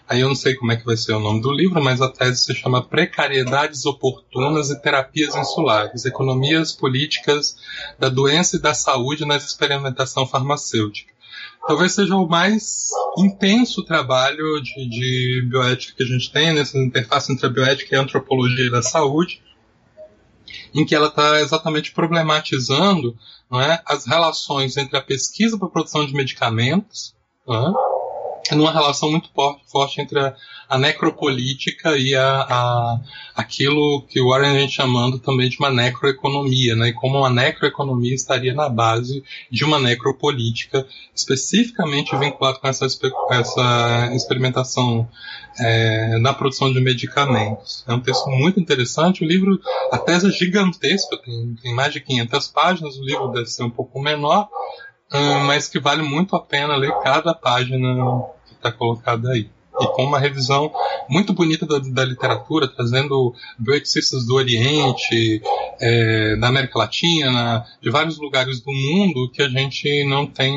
Aí eu não sei como é que vai ser o nome do livro, mas a tese se chama Precariedades Oportunas e Terapias Insulares: Economias Políticas da Doença e da Saúde na Experimentação Farmacêutica talvez seja o mais intenso trabalho de, de bioética que a gente tem, nessa interface entre a bioética e a antropologia da saúde, em que ela está exatamente problematizando é, as relações entre a pesquisa para a produção de medicamentos, é, numa relação muito forte entre a, a necropolítica e a, a, aquilo que o Warren vem chamando também de uma necroeconomia, né? E como uma necroeconomia estaria na base de uma necropolítica, especificamente vinculada com essa, essa experimentação é, na produção de medicamentos. É um texto muito interessante. O livro, a tese é gigantesca, tem, tem mais de 500 páginas. O livro deve ser um pouco menor, hum, mas que vale muito a pena ler cada página que está colocada aí e com uma revisão muito bonita da, da literatura, trazendo bioeticistas do Oriente, é, da América Latina, de vários lugares do mundo que a gente não tem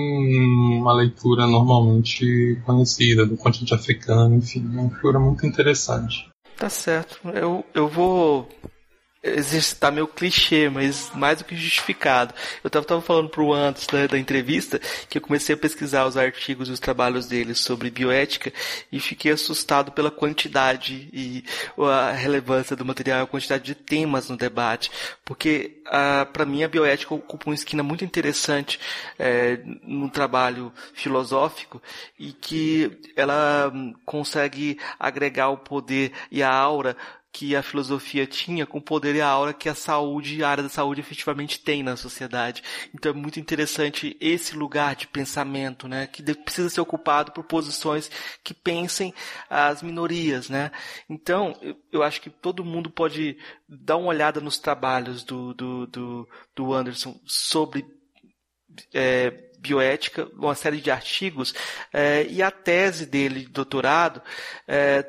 uma leitura normalmente conhecida, do continente africano, enfim, uma leitura muito interessante. Tá certo. Eu, eu vou exercitar meu clichê, mas mais do que justificado. Eu estava tava falando pro antes da, da, entrevista que eu comecei a pesquisar os artigos e os trabalhos dele sobre bioética e fiquei assustado pela quantidade e a relevância do material, a quantidade de temas no debate, porque para mim a bioética ocupa uma esquina muito interessante é, no trabalho filosófico e que ela hum, consegue agregar o poder e a aura que a filosofia tinha com o poder e a aura que a saúde, a área da saúde efetivamente tem na sociedade. Então é muito interessante esse lugar de pensamento, né, que precisa ser ocupado por posições que pensem as minorias, né. Então eu acho que todo mundo pode dar uma olhada nos trabalhos do, do, do, do Anderson sobre é, bioética, uma série de artigos, é, e a tese dele de doutorado é,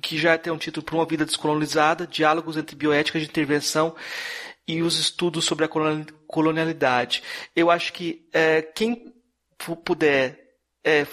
que já tem um título para uma vida descolonizada, diálogos entre bioética de intervenção e os estudos sobre a colonialidade. Eu acho que é, quem puder é,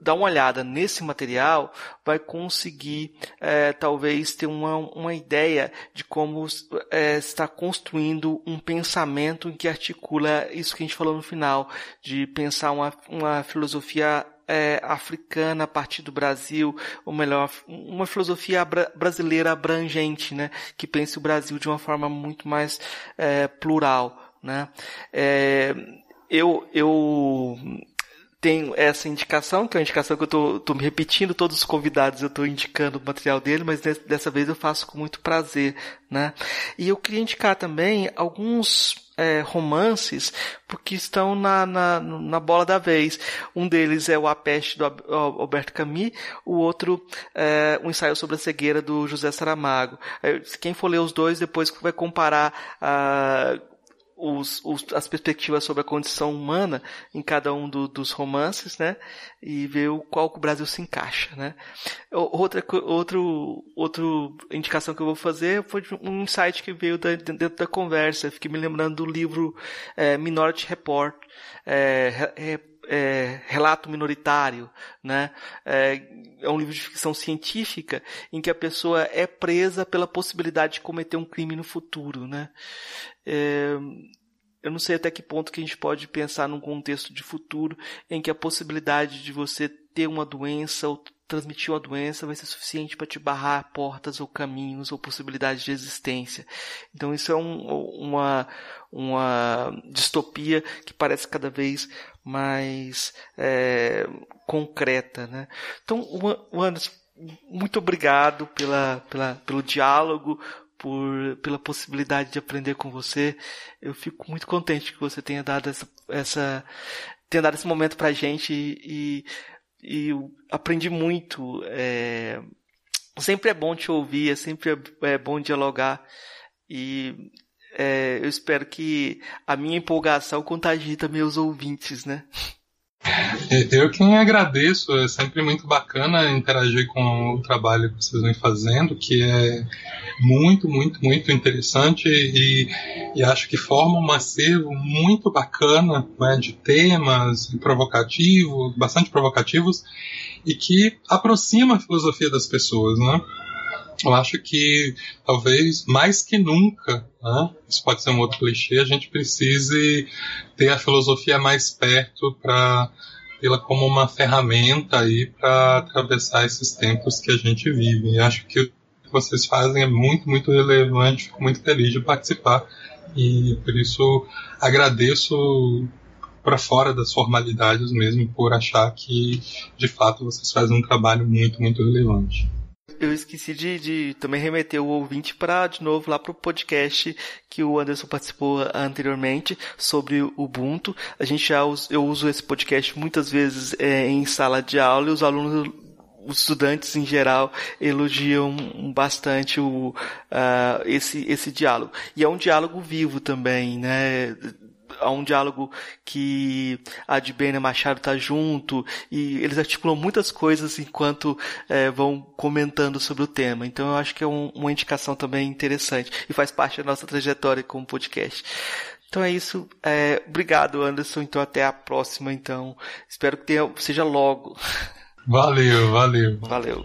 dar uma olhada nesse material vai conseguir é, talvez ter uma, uma ideia de como é, está construindo um pensamento em que articula isso que a gente falou no final, de pensar uma, uma filosofia é, africana a partir do Brasil, ou melhor, uma filosofia brasileira abrangente, né, que pense o Brasil de uma forma muito mais é, plural, né. É, eu, eu tem essa indicação, que é uma indicação que eu tô, tô me repetindo, todos os convidados eu tô indicando o material dele, mas dessa vez eu faço com muito prazer, né? E eu queria indicar também alguns é, romances porque estão na, na, na bola da vez. Um deles é o A Peste do Alberto Camus, o outro é um ensaio sobre a cegueira do José Saramago. Quem for ler os dois depois vai comparar ah, os, os, as perspectivas sobre a condição humana em cada um do, dos romances, né? E ver o qual o Brasil se encaixa, né? Outra, outro, outro indicação que eu vou fazer foi um insight que veio da, dentro da conversa. fiquei me lembrando do livro é, Minority Report, é, é, é, relato minoritário, né? É, é, um livro de ficção científica em que a pessoa é presa pela possibilidade de cometer um crime no futuro, né? É, eu não sei até que ponto que a gente pode pensar num contexto de futuro em que a possibilidade de você ter uma doença ou transmitir uma doença vai ser suficiente para te barrar portas ou caminhos ou possibilidades de existência. Então isso é um, uma, uma distopia que parece cada vez mais é, concreta. Né? Então, Anderson, muito obrigado pela, pela, pelo diálogo, por, pela possibilidade de aprender com você. Eu fico muito contente que você tenha dado essa, essa tenha dado esse momento pra gente e, e, e aprendi muito. É, sempre é bom te ouvir, é sempre é, é bom dialogar e é, eu espero que a minha empolgação contagie também os ouvintes, né? Eu quem agradeço, é sempre muito bacana interagir com o trabalho que vocês vêm fazendo, que é muito, muito, muito interessante e, e acho que forma um acervo muito bacana né, de temas provocativos, bastante provocativos, e que aproxima a filosofia das pessoas, né? Eu acho que talvez mais que nunca, né, isso pode ser um outro clichê, a gente precise ter a filosofia mais perto para tê-la como uma ferramenta aí para atravessar esses tempos que a gente vive. E acho que o que vocês fazem é muito, muito relevante, fico muito feliz de participar e por isso agradeço para fora das formalidades mesmo por achar que de fato vocês fazem um trabalho muito, muito relevante eu esqueci de, de também remeter o ouvinte para, de novo, lá pro podcast que o Anderson participou anteriormente sobre o Ubuntu. A gente já eu uso esse podcast muitas vezes é, em sala de aula e os alunos os estudantes em geral elogiam bastante o, uh, esse, esse diálogo. E é um diálogo vivo também, né? Há um diálogo que a Adbena Machado está junto e eles articulam muitas coisas enquanto é, vão comentando sobre o tema. Então eu acho que é um, uma indicação também interessante e faz parte da nossa trajetória como podcast. Então é isso. É, obrigado, Anderson. Então até a próxima. Então espero que tenha, seja logo. Valeu, valeu. Valeu.